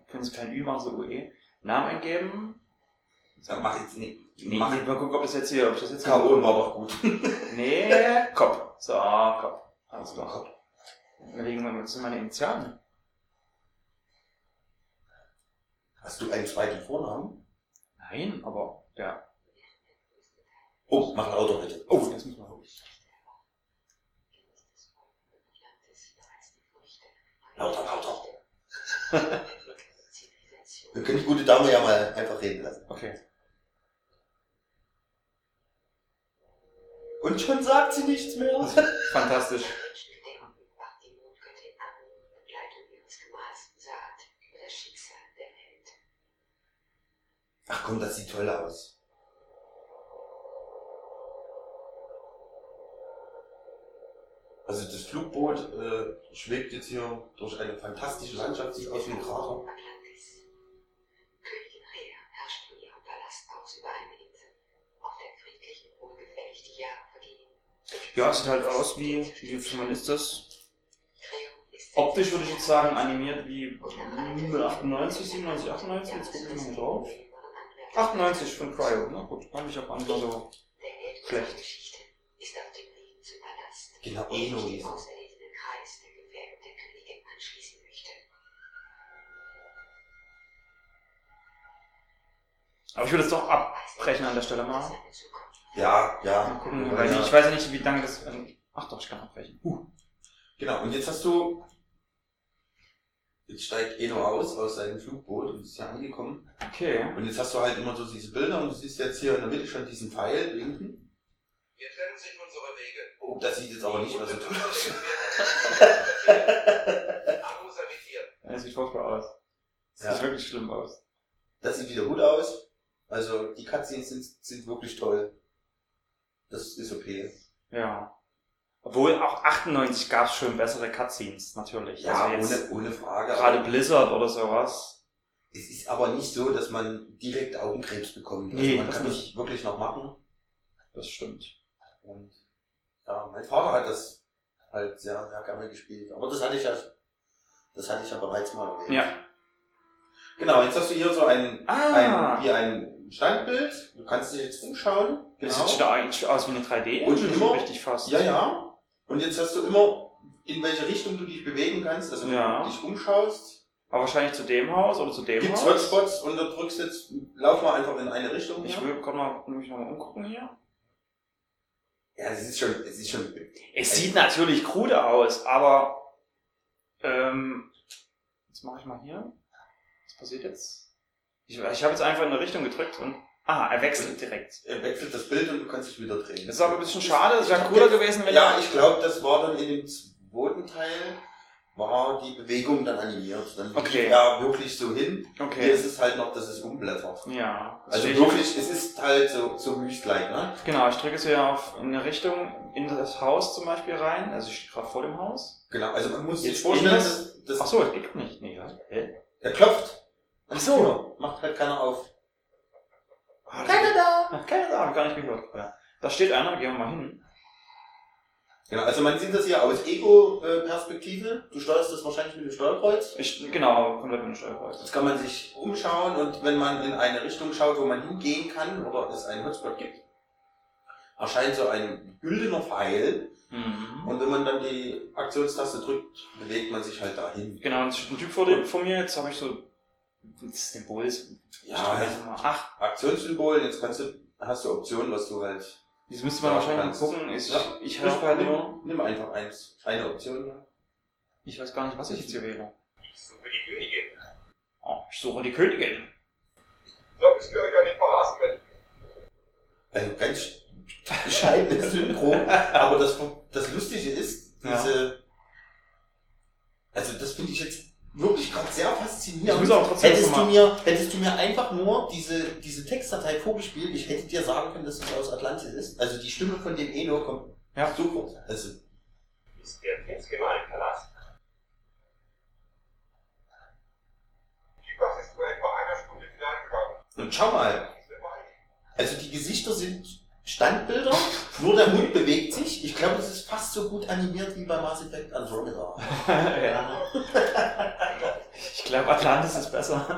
Können Sie kein Ü machen, so UE. Namen eingeben. Sag, mach jetzt nicht. Nee, mach mal gucken, ob das jetzt hier, ob ich das jetzt K.O. war doch gut. Nee, Kopf. So, Kopf. Alles klar. Überlegen wir mal, was sind meine Initialen? Hast du einen zweiten Vornamen? Nein, aber ja. Oh, mach lauter bitte. Oh, das muss man. Lauter, lauter. Wir können die gute Dame ja mal einfach reden lassen. Okay. Und schon sagt sie nichts mehr. Fantastisch. Ach komm, das sieht toll aus. Also das Flugboot äh, schwebt jetzt hier durch eine fantastische Landschaft, sieht aus wie ein Krater. Königin Rhea herrscht in ihrem Palast aus über eine Insel, auf der friedlich und wohlgefällig die Jahre vergehen. Ja, sieht halt aus wie, wie viel man ist das? Optisch würde ich jetzt sagen, animiert wie 98, 97, 98. Jetzt gucken wir mal drauf. 98 von Cryo, na gut, fand ich auch einfach so. Schlecht. Anschließen möchte. Aber ich würde es doch abbrechen an der Stelle mal. Zukunft. Ja, Mal ja. gucken, Ja, weil ja. ich weiß ja nicht, wie lange das. Ach doch, ich kann abbrechen. Genau, und jetzt hast du. Jetzt steigt Eno aus aus seinem Flugboot und ist ja angekommen. Okay. Und jetzt hast du halt immer so diese Bilder und du siehst jetzt hier in der Mitte schon diesen Pfeil blinken. Wir trennen sich. Oh, das sieht jetzt aber nicht mehr so toll aus. Das sieht furchtbar aus. Das Ja. sieht wirklich schlimm aus. Das sieht wieder gut aus. Also die Cutscenes sind, sind wirklich toll. Das ist okay. Ja. Obwohl auch 98 gab es schon bessere Cutscenes, natürlich. Ja, also ohne, ohne Frage. gerade Blizzard oder sowas. es ist aber nicht so, dass man direkt Augenkrebs bekommt. Also Nee, man das kann nicht. wirklich noch machen. Das stimmt. Und ja, mein Vater hat das halt sehr, sehr gerne gespielt. Aber das hatte ich ja, das hatte ich ja bereits mal erwähnt. Ja. Genau, jetzt hast du hier so ein, Ah. ein, wie ein Standbild. Du kannst dich jetzt umschauen. Das sieht eigentlich aus wie eine 3D. Und Schon immer- richtig fast. Ja, ja. Und jetzt hast du immer, in welche Richtung du dich bewegen kannst. Also wenn Ja. du dich umschaust. Aber wahrscheinlich zu dem Haus oder zu dem Gibt's Haus. Hotspots und du drückst jetzt, lauf mal einfach in eine Richtung. Ich hier. will gerade mal, mich noch mal umgucken hier. Ja, es ist schon, es ist schon, Es sieht natürlich krude aus, aber ähm, jetzt mache ich mal hier. Was passiert jetzt? Ich, ich habe jetzt einfach in eine Richtung gedrückt und ah, er wechselt direkt. er wechselt das Bild und du kannst dich wieder drehen. Das ist aber ein bisschen schade. Es wäre cooler gewesen, wenn Ja, ich glaube, das war dann in dem zweiten Teil, war die Bewegung dann animiert. Dann Okay. er wirklich so hin. Hier Okay. ist es halt noch, dass es umblättert. Ja. Also wirklich, es ist halt so, so Müsli-like, ne? Genau, ich drücke es hier auf in eine Richtung in das Haus zum Beispiel rein. Also ich stehe gerade vor dem Haus. Genau, also man muss Jetzt sich vorstellen, dass, dass Ach so, es geht nicht. Nee, ja. Hä? er klopft. Ach so. Macht halt keiner auf. Ah, das- da! Ach, keine da, hab gar nicht gehört. Ja. Da steht einer, gehen wir mal hin. Genau, also man sieht das hier aus Ego-Perspektive. Du steuerst das wahrscheinlich mit dem Steuerkreuz. Ich, genau, komplett mit dem Steuerkreuz. Jetzt kann man sich umschauen und wenn man in eine Richtung schaut, wo man hingehen kann oder es einen Hotspot gibt, erscheint so ein güldener Pfeil Mhm. und wenn man dann die Aktionstaste drückt, bewegt man sich halt dahin. Genau, und steht ein Typ vor, dem, vor mir, jetzt habe ich so das Symbol. Ja, ich drücke mal. Ach, Aktionssymbol, jetzt kannst du, hast du Optionen, was du halt. Jetzt müsste man Ja, wahrscheinlich mal kannst- gucken. Ich, Ja. ich habe halt nimm, nimm einfach eins, eine Option. Ja. Ich weiß gar nicht, was ich jetzt hier wähle. Ich suche die Königin. Oh, ich suche die Königin. So bist du ja nicht verlassen werden. Also ganz bescheidenes Synchro, aber das, das Lustige ist, diese, also das finde ich jetzt wirklich gerade sehr faszinierend. Ich muss auch trotzdem hättest, du mir, hättest du mir einfach nur diese, diese Textdatei vorgespielt, ich hätte dir sagen können, dass es aus Atlantis ist. Also die Stimme von dem Eno kommt Ja. sofort. Also, Ist der Prinzgemahl Palast? Die Pass ist vor etwa einer Stunde wieder angegangen. und schau mal, also die Gesichter sind Standbilder, nur der Mund bewegt sich. Ich glaube, das ist fast so gut animiert wie bei Mass Effect Andromeda. ja. Ich glaube, Atlantis ist besser.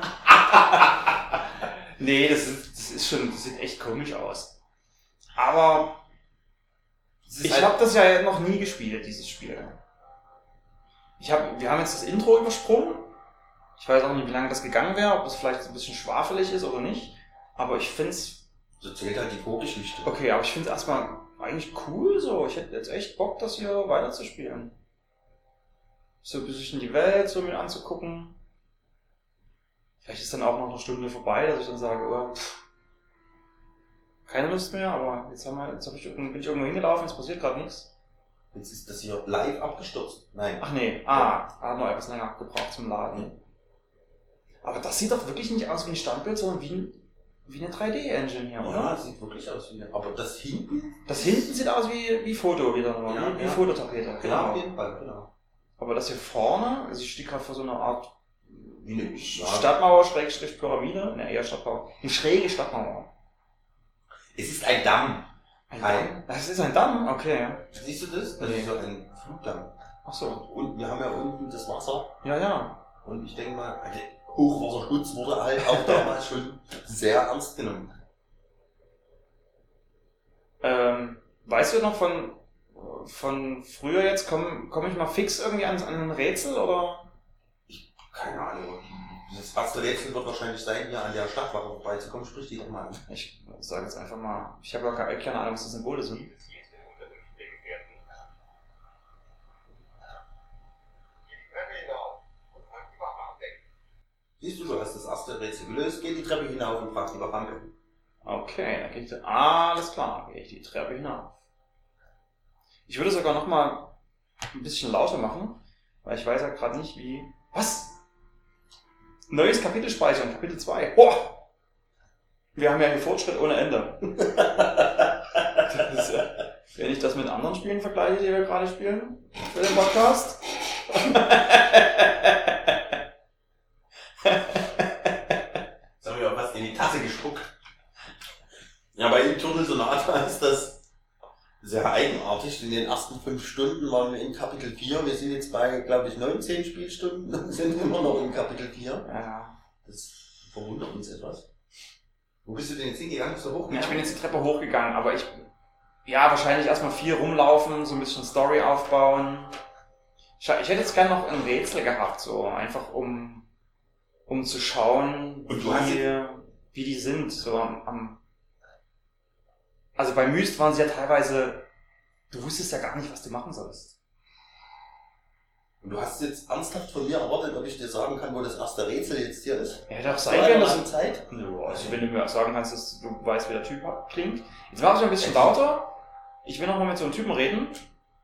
nee, das ist, das ist schon, das sieht echt komisch aus. Aber Es ich halt- habe das ja noch nie gespielt, dieses Spiel. Ich hab, wir haben jetzt das Intro übersprungen. Ich weiß auch nicht, wie lange das gegangen wäre, ob das vielleicht ein bisschen schwafelig ist oder nicht. Aber ich find's, So zählt halt die Vorgeschichte. okay, aber ich find's erstmal eigentlich cool so. Ich hätte jetzt echt Bock, das hier weiterzuspielen. So ein bisschen die Welt so mir anzugucken. Vielleicht ist dann auch noch eine Stunde vorbei, dass ich dann sage, oh, pff, keine Lust mehr, aber jetzt, haben wir, jetzt hab ich, bin ich irgendwo hingelaufen, es passiert gerade nichts. Jetzt ist das hier live abgestürzt. Nein. Ach nee, ah, hat noch etwas länger gebraucht zum Laden. Aber das sieht doch wirklich nicht aus wie ein Standbild, sondern wie, ein, wie eine 3D-Engine hier, ja, oder? sieht wirklich aus wie Aber das hinten? Das hinten sieht aus wie, wie Foto wieder nur, Ja, wie, wie ja. Fototapete. Ja, Genau. auf jeden Fall, genau. Aber das hier vorne, also ich stehe gerade vor so einer Art Wie eine Stadtmauer, Schrägstrich Pyramide, ne, eher Stadtmauer. Eine schräge Stadtmauer. Es ist ein Damm. Ein Damm? Das ist ein Damm? Okay. Siehst du das? Das Nee. ist so ein Flugdamm. Ach so. Und wir haben ja unten das Wasser. Ja, ja. Und ich denke mal, Hochwasserschutz wurde halt auch damals schon sehr ernst genommen. Ähm, weißt du noch von, von früher jetzt, komme komm ich mal fix irgendwie an, an ein Rätsel oder? Keine Ahnung. Das erste Rätsel wird wahrscheinlich sein, hier an der Stadtwache vorbeizukommen. Sprich die doch mal an. Ich sage jetzt einfach mal, ich habe ja keine, keine Ahnung, was das Symbole sind. Gezielt in Unterkunft der Gefährten. Geht die Treppe hinauf und fragt die Wache am Deck. Siehst du, du hast das erste Rätsel gelöst, geh die Treppe hinauf und frag die Wache Okay, dann gehe ich, alles klar, gehe ich die Treppe hinauf. Ich würde sogar noch mal ein bisschen lauter machen, weil ich weiß ja gerade nicht wie. Was? Neues Kapitel speichern, Kapitel 2. Boah! Wir haben ja hier Fortschritt ohne Ende. Ist wenn ich das mit anderen Spielen vergleiche, die wir gerade spielen, für den Podcast. Jetzt haben wir ja fast in die Tasse gespuckt. Ja, bei Turtle Sonata ist das sehr eigenartig. In den ersten fünf Stunden waren wir in Kapitel 4. Wir sind jetzt bei, glaube ich, 19 Spielstunden und sind immer noch in Kapitel 4. ja. Das verwundert uns etwas. Wo bist du denn jetzt hingegangen? So hoch? Ich bin jetzt die Treppe hochgegangen, aber ich, ja, wahrscheinlich erstmal viel rumlaufen, so ein bisschen Story aufbauen. Ich, ich hätte jetzt gerne noch ein Rätsel gehabt, so einfach um, um zu schauen, Und du hast wie, wie die sind, so am, am also bei Myst waren sie ja teilweise, du wusstest ja gar nicht, was du machen sollst. Und du hast jetzt ernsthaft von mir erwartet, ob ich dir sagen kann, wo das erste Rätsel jetzt hier ist? Ja, So sein dass lange Zeit? Ja, also wenn du mir sagen kannst, dass du weißt, wie der Typ klingt. Jetzt mach ich ein bisschen lauter. Ich will noch mal mit so einem Typen reden,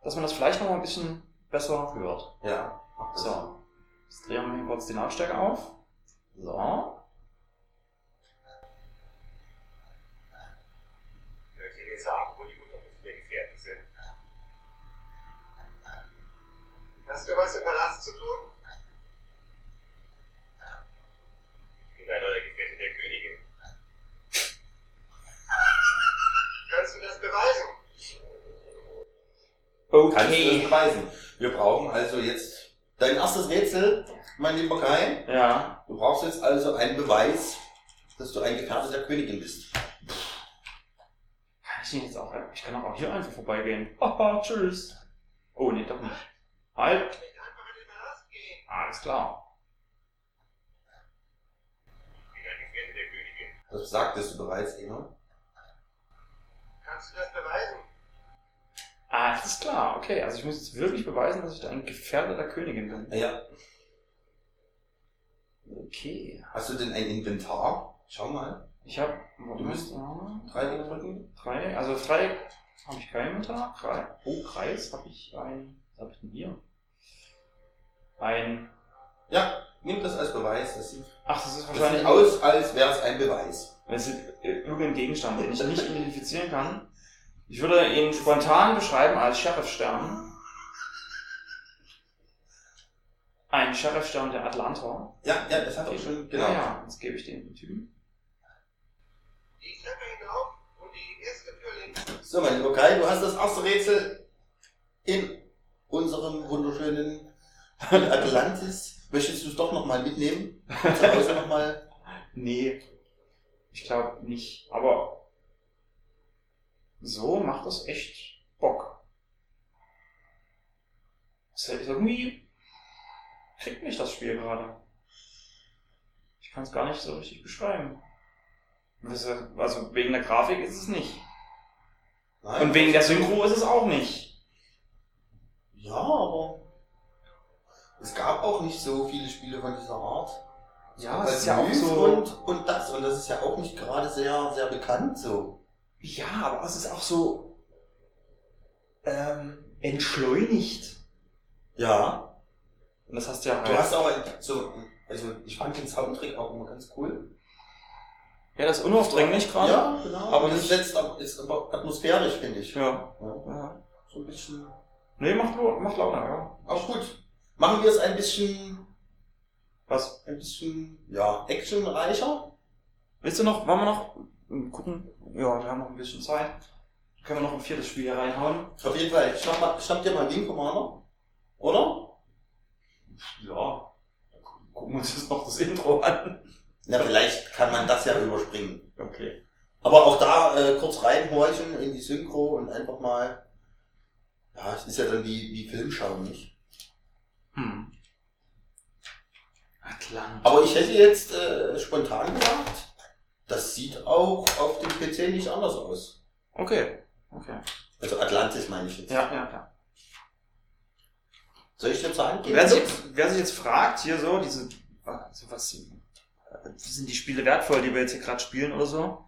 dass man das vielleicht noch mal ein bisschen besser hört. Ja. das. So. Jetzt drehen wir hier kurz die Lautstärke auf. So. Sagen, wo die Unterkunft der Gefährten sind? Hast du was im Palast zu tun? Ich bin ein neuer Gefährte der Königin. Kannst du das beweisen? Kannst du das Okay. beweisen? Wir brauchen also jetzt dein erstes Rätsel, mein lieber Kai. Ja. Du brauchst jetzt also einen Beweis, dass du ein Gefährte der Königin bist. Kann ich jetzt auch, ich kann auch hier einfach vorbeigehen. Haha, tschüss. Oh, nee, doch nicht. Halt. Nicht einfach in den Palast gehen. Alles klar. Ich bin ein Gefährte der Königin. Das sagtest du bereits, Eno. Kannst du das beweisen? Alles klar, okay. Also ich muss jetzt wirklich beweisen, dass ich da ein Gefährder der Königin bin. Ja. Okay. Hast du denn ein Inventar? Schau mal. Ich habe. Du musst Dreieck drücken. Dreieck. Also Dreieck habe ich kein Inventar. Kreis. Oh, Kreis habe ich ein. Was habe ich denn hier? Ein. Ja, nimm das als Beweis. Das sieht, Ach, das ist das wahrscheinlich sieht aus, als wäre es ein Beweis. Das ist irgendein Gegenstand, den ich nicht identifizieren kann. Ich würde ihn spontan beschreiben als Sheriffstern. Ein Sheriffstern der Atlanta. Ja, ja, das hatte ich schon, genau. Ja, ja, jetzt gebe ich den Typen. Die Treppe hinauf und So, mein Kai, du hast das erste Rätsel in unserem wunderschönen Atlantis. Möchtest du es doch nochmal mitnehmen? Zu Hause nochmal? Nee, ich glaube nicht. Aber so macht das echt Bock. Das ist irgendwie kriegt mich das Spiel gerade. Ich kann es gar nicht so richtig beschreiben. Also wegen der Grafik ist es nicht. Nein, Und wegen der Synchro ist es auch nicht. Ja, aber es gab auch nicht so viele Spiele von dieser Art. Es Ja, es halt ist ja auch so- Und, und das. Und das ist ja auch nicht gerade sehr, sehr bekannt so. Ja, aber es ist auch so ähm, entschleunigt. Ja. Und das hast du ja Du hast aber so, also ich fand den Soundtrack auch immer ganz cool. Ja, das ist unaufdringlich gerade. Ja, genau. aber das setzt ist aber atmosphärisch, finde ich. Ja. Ja, ja. So ein bisschen. Nee, macht, macht Laune, ja. Auch gut. Machen wir es ein bisschen, Was? ein bisschen, ja, actionreicher? Willst du noch, wollen wir noch gucken? Ja, wir haben noch ein bisschen Zeit. Können wir noch ein viertes Spiel hier reinhauen? Auf jeden Fall. Schnapp, mal, schnapp dir mal Wing Commander. Oder? Ja. Gucken wir uns jetzt noch das Intro an. Na, vielleicht kann man das ja überspringen. Okay. Aber auch da äh, kurz reinhorchen in die Synchro und einfach mal. Ja, es ist ja dann wie, wie Filmschauen, nicht? Hm. Atlant. Aber ich hätte jetzt äh, spontan gesagt, das sieht auch auf dem PC nicht anders aus. Okay. Okay. Also Atlantis meine ich jetzt. Ja, ja, ja. Soll ich dir zur Hand geben? Wer sich, wer sich jetzt fragt, hier so, diese, was sind die Spiele wertvoll, die wir jetzt hier gerade spielen oder so?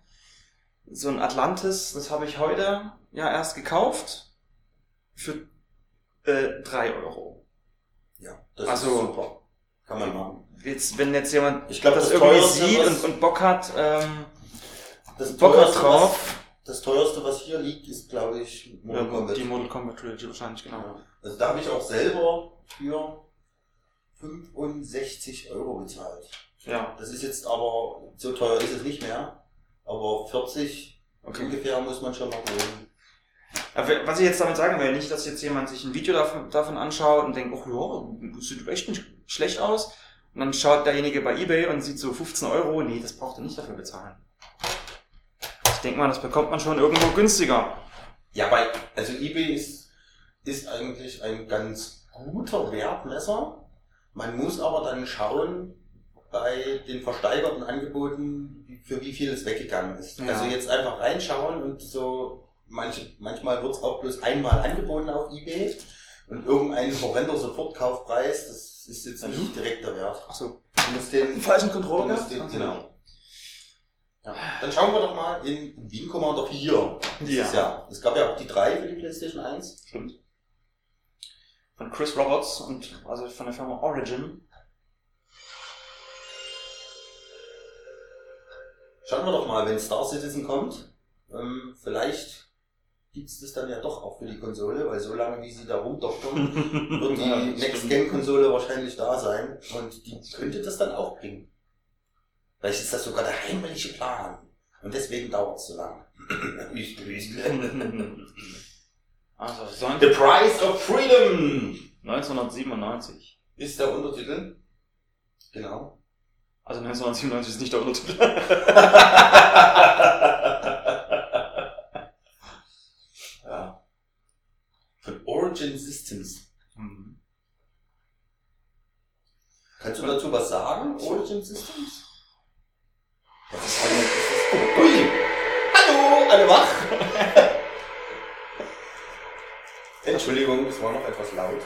So ein Atlantis, das habe ich heute ja erst gekauft für äh, drei Euro. Ja, das Also- ist super. Kann man machen. Jetzt, wenn jetzt jemand Ich glaube, das, das, irgendwie sieht und, und Bock hat, ähm, das, Bock hat teuerste, was, drauf, das teuerste, was hier liegt, ist, glaube ich, ja, Mortal Kombat. die Mortal Kombat Trilogy wahrscheinlich, genau. Ja. Also da habe ich auch selber für 65 Euro bezahlt. Ja, Das ist jetzt aber, so teuer ist es nicht mehr, aber 40 okay. ungefähr muss man schon noch. Aber was ich jetzt damit sagen will, nicht, dass jetzt jemand sich ein Video davon, davon anschaut und denkt, oh ja, das sieht echt nicht schlecht aus. Und dann schaut derjenige bei Ebay und sieht so 15 Euro. Nee, das braucht er nicht dafür bezahlen. Ich denke mal, das bekommt man schon irgendwo günstiger. Ja, bei, also eBay ist, ist eigentlich ein ganz guter Wertmesser. Man muss aber dann schauen, bei den versteigerten Angeboten, für wie viel es weggegangen ist. Ja. Also jetzt einfach reinschauen und so, manche, manchmal wird es auch bloß einmal angeboten auf eBay und irgendein horrender Sofortkaufpreis, das ist jetzt nicht direkt der Wert. Achso. Du musst den, Falschen Controller den, genau. Ja. Dann schauen wir doch mal in Wien Commander 4. dieses Ja. Jahr. Es gab ja auch die 3 für die PlayStation 1. Stimmt. Von Chris Roberts und also von der Firma Origin. Schauen wir doch mal, wenn Star Citizen kommt. Ähm, vielleicht gibt's das dann ja doch auch für die Konsole, weil so lange wie sie da rumdoktern, wird die Ja, Next-Gen-Konsole wahrscheinlich da sein. Und die könnte das dann auch bringen. Vielleicht ist das sogar der heimliche Plan. Und deswegen dauert es so lange. Also, The Price of Freedom 1997. ist der Untertitel. Genau. Also 1997 ist nicht der Untertitel. ja. Von Origin Systems. Hm. Kannst du dazu was sagen? Origin Systems? Was ist denn das? Ui! Hallo, alle wach! Entschuldigung, es war noch etwas laut.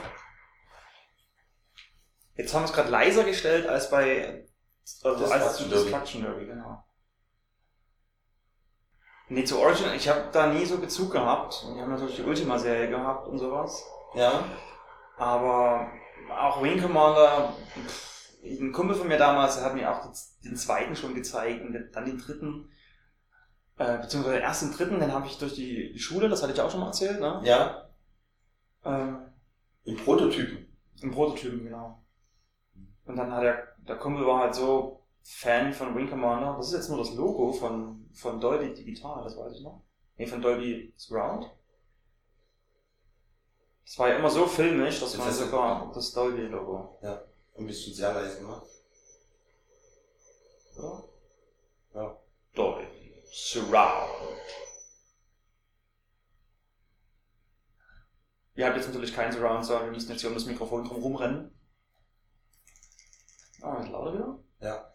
Jetzt haben wir es gerade leiser gestellt als bei also als Destruction zu Derby. Destruction Derby, genau. Nee, zu Origin, ich habe da nie so Bezug gehabt. Wir haben natürlich die Ultima-Serie gehabt und sowas. Ja? Aber auch Wing Commander, pff, ein Kumpel von mir damals, der hat mir auch den, zweiten schon gezeigt und dann den dritten. Äh, beziehungsweise den dritten, den habe ich durch die, die Schule, das hatte ich auch schon mal erzählt, ne? Ja? Ähm, Im Prototypen. Im Prototypen, genau. Und dann hat der, der Kumpel war halt so Fan von Wing Commander. Das ist jetzt nur das Logo von, von Dolby Digital, das weiß ich noch. Nee, von Dolby Surround. Das war ja immer so filmisch, dass Das man sogar das Dolby-Logo. Ein bisschen sehr leise gemacht. Oder? Ja. Dolby Surround. Ihr habt jetzt natürlich keinen Surround, sondern wir müssen jetzt hier um das Mikrofon drum rumrennen. Ah, ist lauter wieder. Ja.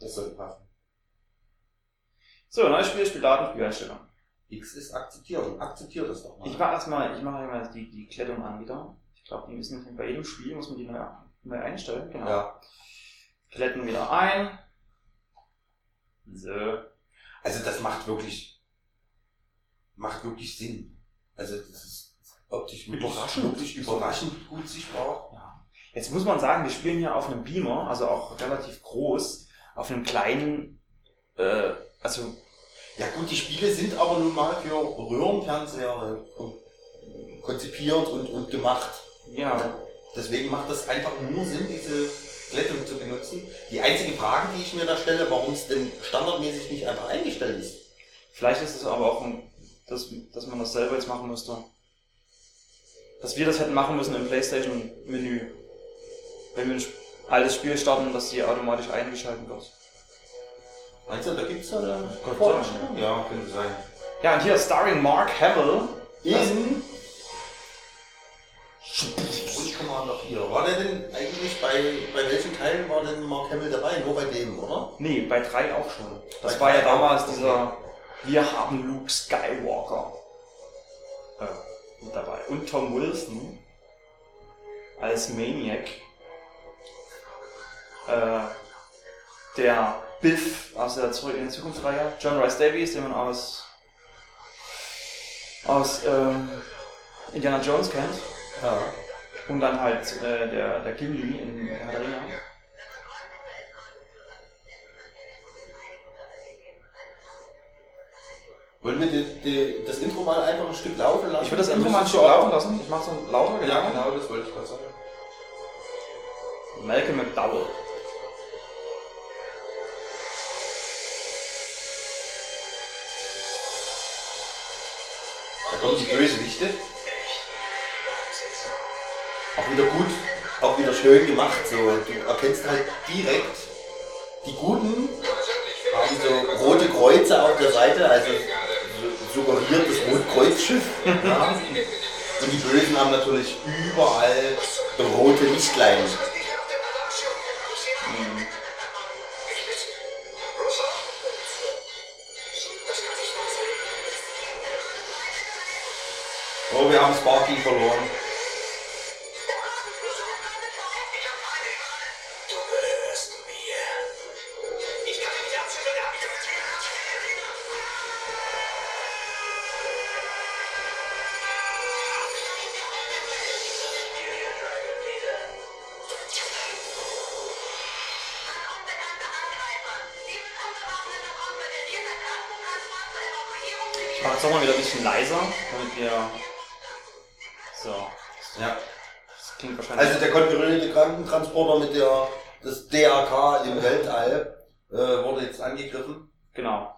Das sollte passen. So, neues Spiel, Spieldaten, Spieleinstellung. X ist akzeptieren. Akzeptiert das doch mal. Ich mache erstmal, ich mache mal die, die Klettung an wieder. Ich glaube, die müssen bei jedem Spiel muss man die neu, neu einstellen. Genau. ja. Kletten wieder ein. So. Also das macht wirklich, macht wirklich Sinn. Also das ist optisch Überraschend. wirklich überraschend gut sichtbar. Jetzt muss man sagen, wir spielen hier auf einem Beamer, also auch relativ groß, auf einem kleinen, äh, also Ja gut, die Spiele sind aber nun mal für Röhrenfernseher äh, konzipiert und, und gemacht. ja, Deswegen macht das einfach nur Sinn, diese Glättung zu benutzen. Die einzige Frage, die ich mir da stelle, warum es denn standardmäßig nicht einfach eingestellt ist. vielleicht ist es aber auch, ein, dass, dass man das selber jetzt machen müsste. Dass wir das hätten machen müssen im Playstation-Menü. Wenn wir ein altes Spiel starten, dass die automatisch eingeschaltet wird. Meinst du, da gibt es da eine Vorstellung? Ja, könnte sein. Ja, und hier starring Mark Hamill. In Commander 4. War der denn eigentlich bei, bei welchen Teilen war denn Mark Hamill dabei? Nur bei dem, oder? Nee, bei drei auch schon. Das Bei war ja damals dieser Wir haben Luke Skywalker äh, mit dabei. Und Tom Wilson als Maniac. Äh, der Biff aus der Zurück in die Zukunft-Reihe. John Rice Davies, den man aus, aus ähm, Indiana Jones kennt. Ja. Und dann halt äh, der, der Gimli in Herr Wollen wir die, die, das Intro mal einfach ein Stück laufen lassen? Ich würde das Intro mal ein Stück laufen lassen. Ich mache so lauter, Ja, genau, das wollte ich gerade sagen. Malcolm McDowell. Da kommen die Bösewichte. Auch wieder gut, auch wieder schön gemacht. So, du erkennst halt direkt die Guten haben so rote Kreuze auf der Seite, also so- suggeriert das Rotkreuzschiff. Ja. Und die Bösen haben natürlich überall rote Lichtlein. Oh, wir haben Sparky verloren. Leiser, damit wir. So. Ja. Das klingt wahrscheinlich. Also der konkurrierende Krankentransporter mit der das DRK im Weltall äh, wurde jetzt angegriffen. genau.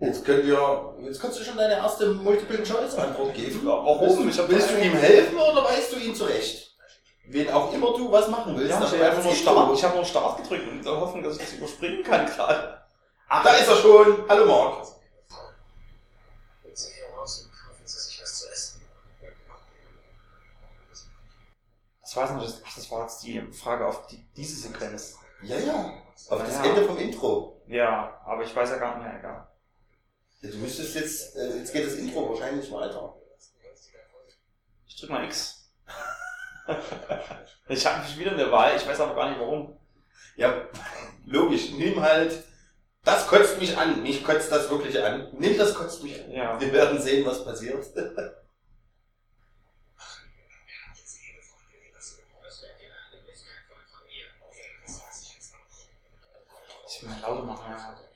Jetzt können wir, jetzt kannst du schon deine erste Multiple-Choice-Antwort geben. Ja, warum? Willst, Ich du- hab willst du ihm helfen oder weißt du ihn zurecht? Wen auch immer du was machen willst. Ja, ich habe einfach nur Start, ich habe nur Start gedrückt und in der Hoffnung, dass ich das überspringen kann gerade. Ach, da ist er schon. Hallo Marc. Gehen Sie hier raus und kaufen Sie sich was zu essen. Das weiß nicht, das, ach, das war jetzt die Frage auf die, diese Sequenz. Ja, ja. Auf das Ja. Ende vom Intro. Ja, aber ich weiß ja gar nicht mehr, egal. Du müsstest jetzt, äh, jetzt geht das Intro wahrscheinlich weiter. Ich drück mal X. ich habe mich wieder eine Wahl, ich weiß aber gar nicht warum. Ja, logisch. Nimm halt, das kotzt mich an. Mich kotzt das wirklich an. Nimm das kotzt mich an. Ja. Wir werden sehen, was passiert. Ich will mal lauter machen.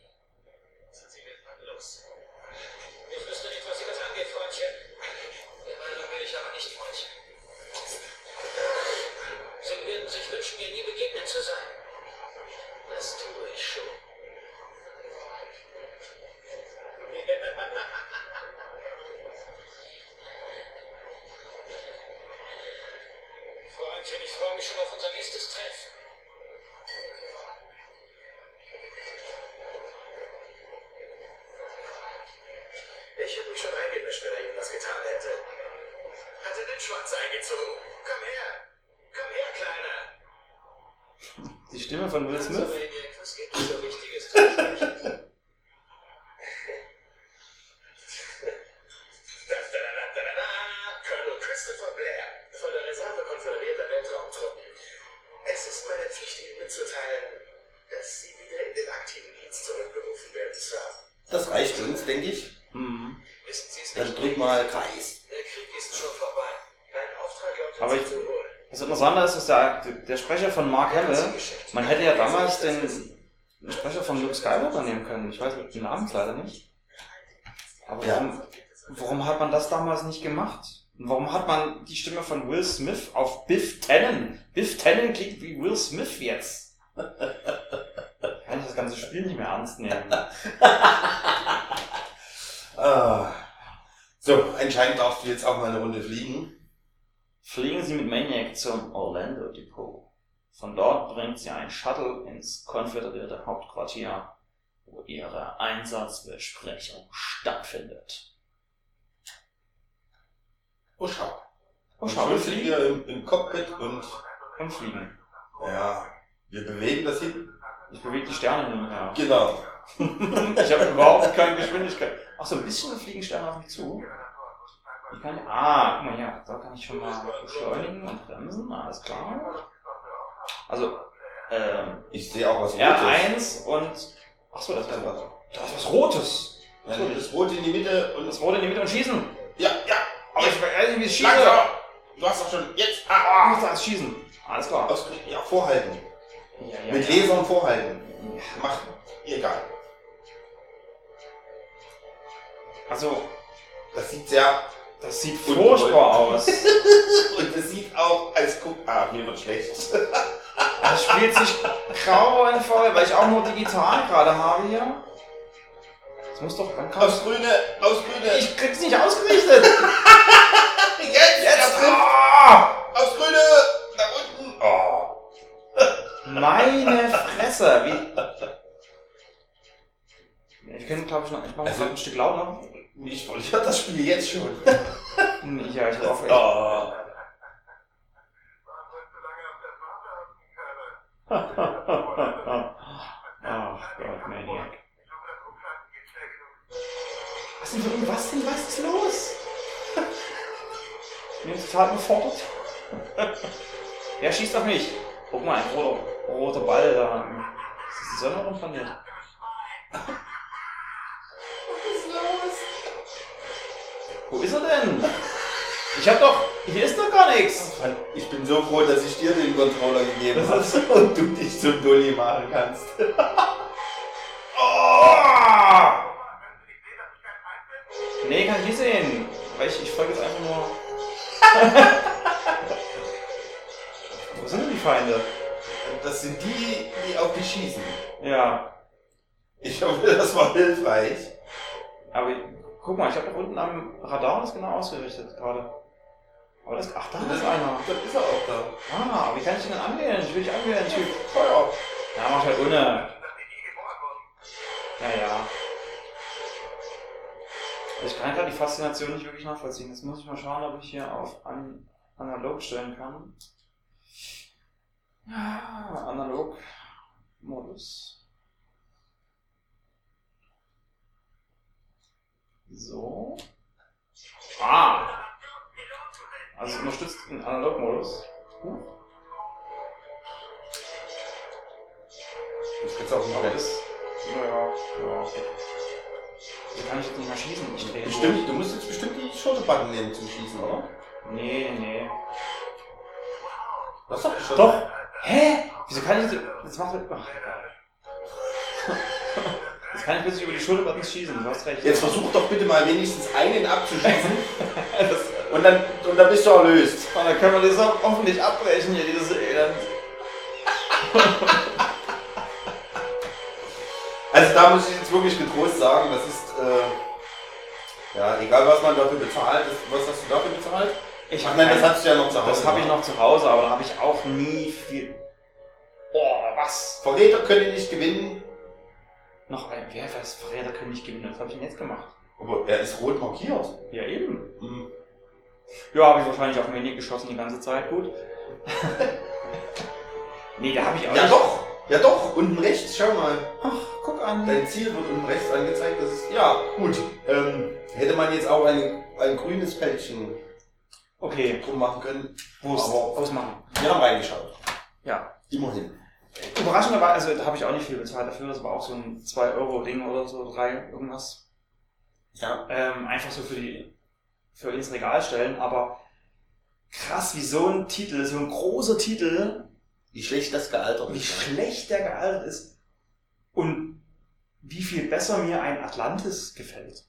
Das Interessante ist, dass der, der Sprecher von Mark Hamill, man hätte ja damals den, Sprecher von Luke Skywalker nehmen können. Ich weiß den Namen leider nicht. Aber Ja. warum, warum hat man das damals nicht gemacht? Und warum hat man die Stimme von Will Smith auf Biff Tannen? Biff Tannen klingt wie Will Smith jetzt. Kann ich das ganze Spiel nicht mehr ernst nehmen. Ah. So, anscheinend darfst du jetzt auch mal eine Runde fliegen. Fliegen Sie mit Maniac zum Orlando Depot. Von dort bringt sie ein Shuttle ins konföderierte Hauptquartier, wo ihre Einsatzbesprechung stattfindet. Oh, schau. Oh, schau, wir fliegen. hier im, im Cockpit und Und fliegen. ja, wir bewegen das hin. Ich bewege die Sterne hin und her. Genau. Ich habe überhaupt keine Geschwindigkeit. Ach so, ein bisschen fliegen Sterne auf mich zu. Ich kann, ah, guck mal hier, da kann ich schon mal beschleunigen und bremsen, alles klar. Also, ähm, Ich sehe auch was Rotes. R1 und, ach so, das ist Da was, da ist was Rotes. Ja, das Rote in die Mitte und Das Rote in die Mitte und schießen. Ja, ja. Aber ich weiß nicht, wie es schießt. Langsam. Du hast doch schon jetzt. Ah, Ah, da ist Schießen. Alles klar. aus, ja, vorhalten. Ja, ja, Mit ja. Lasern vorhalten. Mach. Egal. Also, Das sieht sehr. Das sieht furchtbar aus. Und es sieht auch als guck. Ah, mir wird schlecht. Das spielt sich grauenvoll, weil ich auch nur digital gerade habe hier. Das muss doch, wann kommt Aufs Grüne, aufs Grüne. Ich krieg's nicht ausgerichtet. jetzt, Jetzt! Ah! Aufs Grüne. Nach unten. Oh. Meine Fresse, wie. Ich könnte, glaube ich, noch. Ich mache also, ein Stück lauter. Ich, ich hab das Spiel jetzt schon. Ja, ich hoffe. Oh. Ach Gott, Maniac. Was denn, was denn, was ist los? Ich bin total überfordert. Wer schießt auf mich? Guck mal, ein roter, roter Ball da. Ist das die Sonne rumplaniert? Wo ist er denn? Ich hab doch. Hier ist doch gar nichts. Ich bin so froh, dass ich dir den Controller gegeben habe und du dich zum Dulli machen kannst. Oh! Nee, kann ich nicht sehen. Weil ich, ich folge jetzt einfach nur. Wo sind denn die Feinde? Das sind die, die auf dich schießen. Ja. Ich hoffe, das war hilfreich. Aber guck mal, ich habe doch unten am Radar das genau ausgerichtet gerade. Aber das. Ach, da ist einer. Das ist er auch da. Ah, aber wie kann ich den denn angehen? Ich will dich angehen, Typ. Feuer. Ja, mach halt ohne. Ja, ja. Ich kann gerade die Faszination nicht wirklich nachvollziehen. Jetzt muss ich mal schauen, ob ich hier auf an analog stellen kann. Ja, analog Modus. So. Ah! Also unterstützt den Analog-Modus. Huh. Das geht's auch Aber nicht das. Ja, ja. Hier kann ich jetzt nicht mehr schießen. Ich Bestimmt, du musst jetzt bestimmt die Schulterbutton nehmen zum Schießen, oder? Nee, nee. Das doch schon. Doch! Hä? Wieso kann ich so. Jetzt macht er. Ach, egal. Jetzt kann ich plötzlich über die Schulterbuttons schießen, du hast recht. Jetzt versuch doch bitte mal wenigstens einen abzuschießen. und, dann, und dann bist du erlöst. Und dann können wir das auch hoffentlich abbrechen hier, dieses Elend. Also da muss ich jetzt wirklich getrost sagen, das ist, äh, ja, egal was man dafür bezahlt, was hast du dafür bezahlt? Ich Ach nein, das hast du ja noch zu Hause. Das habe ich noch zu Hause, aber da habe ich auch nie viel. Oh, was? Verräter können nicht gewinnen, Noch ein. Wer weiß, Verräter können nicht gewinnen. Was habe ich denn jetzt gemacht? aber er ist rot markiert. Ja, eben. Hm. Ja, habe ich wahrscheinlich auf Maniac geschossen die ganze Zeit. Gut. nee, da habe ich auch Ja nicht. doch, Ja doch, unten rechts, schau mal. Ach, guck an. Dein Ziel wird unten rechts angezeigt. Das ist, ja, gut. Ähm, hätte man jetzt auch ein, ein grünes Fältchen Okay, drum machen können. Wurst Aber- ausmachen. Wir haben reingeschaut. Ja. Immerhin. Überraschenderweise, also da habe ich auch nicht viel bezahlt dafür, das war auch so ein 2-Euro-Ding oder so, 3 irgendwas. Ja. Ähm, einfach so für die, für ins Regal stellen, aber krass, wie so ein Titel, so ein großer Titel, Wie schlecht das gealtert wie ist. schlecht der gealtert ist und wie viel besser mir ein Atlantis gefällt.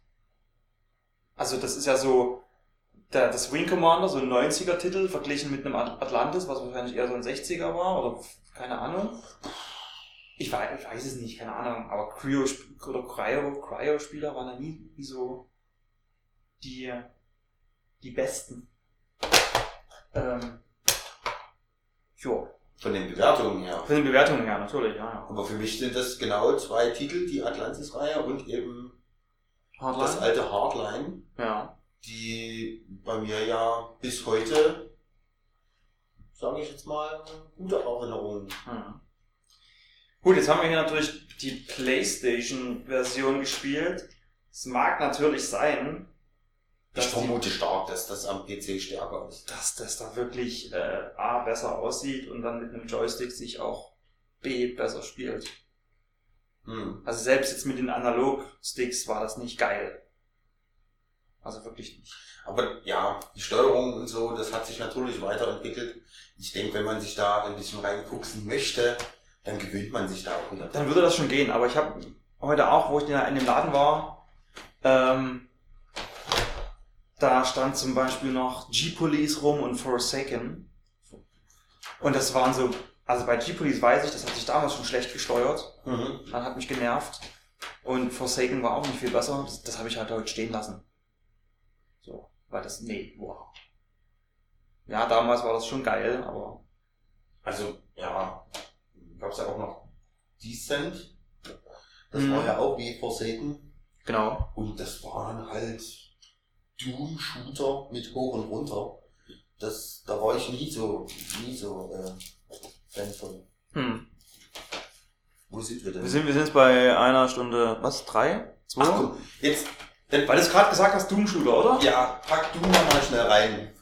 Also das ist ja so der, das Wing Commander, so ein 90er-Titel verglichen mit einem At- Atlantis, was wahrscheinlich eher so ein 60er war oder keine Ahnung. Ich weiß, ich weiß es nicht, keine Ahnung, aber Cryo oder Cryo, Cryo-Spieler waren ja nie, nie so die, die besten. Ähm, jo. Von den Bewertungen her. Von den Bewertungen her, natürlich, ja. ja. Aber für mich sind das genau zwei Titel, die Atlantis-Reihe und eben das Hardline? alte Hardline, Ja. die bei mir ja bis heute, sage ich jetzt mal, gute Erinnerungen. Mhm. Gut, jetzt haben wir hier natürlich die PlayStation-Version gespielt. Es mag natürlich sein, Ich dass, die, vermute stark, dass das am PC stärker ist. dass das da wirklich äh, A besser aussieht und dann mit einem Joystick sich auch B besser spielt. Hm. Also selbst jetzt mit den Analog-Sticks war das nicht geil. Also wirklich nicht. Aber ja, die Steuerung und so, das hat sich natürlich weiterentwickelt. Ich denke, wenn man sich da ein bisschen reinfuchsen möchte, dann gewöhnt man sich da auch wieder. Dann würde das schon gehen, aber ich habe heute auch, wo ich in dem Laden war, ähm, da stand zum Beispiel noch G-Police rum und Forsaken. Und das waren so, also bei G-Police weiß ich, das hat sich damals schon schlecht gesteuert. Mhm. Dann hat mich genervt. Und Forsaken war auch nicht viel besser. Das, das habe ich halt heute stehen lassen. So, weil das, nee, wow. Ja, damals war das schon geil, aber Also, ja, gab's ja auch noch Decent. Das Mhm. war ja auch wie Forsaken. genau. Und das waren halt Doom-Shooter mit hoch und runter. Das, da war ich nie so, nie so äh, Fan von. Hm. Wo sind wir denn? Wir sind, wir sind jetzt bei einer Stunde, was, drei? Zwei? Ach komm, jetzt, dann, Weil du es gerade gesagt hast, Doom Shooter, oder? ja, pack du mal schnell rein.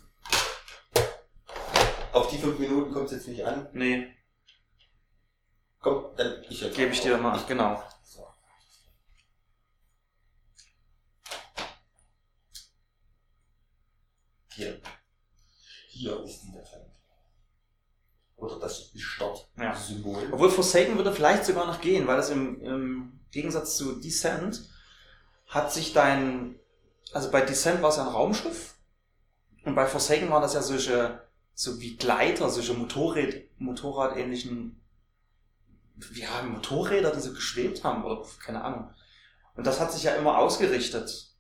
Auf die fünf Minuten kommt es jetzt nicht an. Nee, Komm, dann ich jetzt. gebe ich dir mal, genau. So. Hier. Hier ist die Datei. Oder das Ja. Startsymbol. Obwohl Forsaken würde vielleicht sogar noch gehen, weil das im, im Gegensatz zu Descent hat sich dein, also bei Descent war es ja ein Raumschiff und bei Forsaken waren das ja solche, so wie Gleiter, solche Motorrad, Motorradähnlichen, ja, Motorräder, die so geschwebt haben oder keine Ahnung. Und das hat sich ja immer ausgerichtet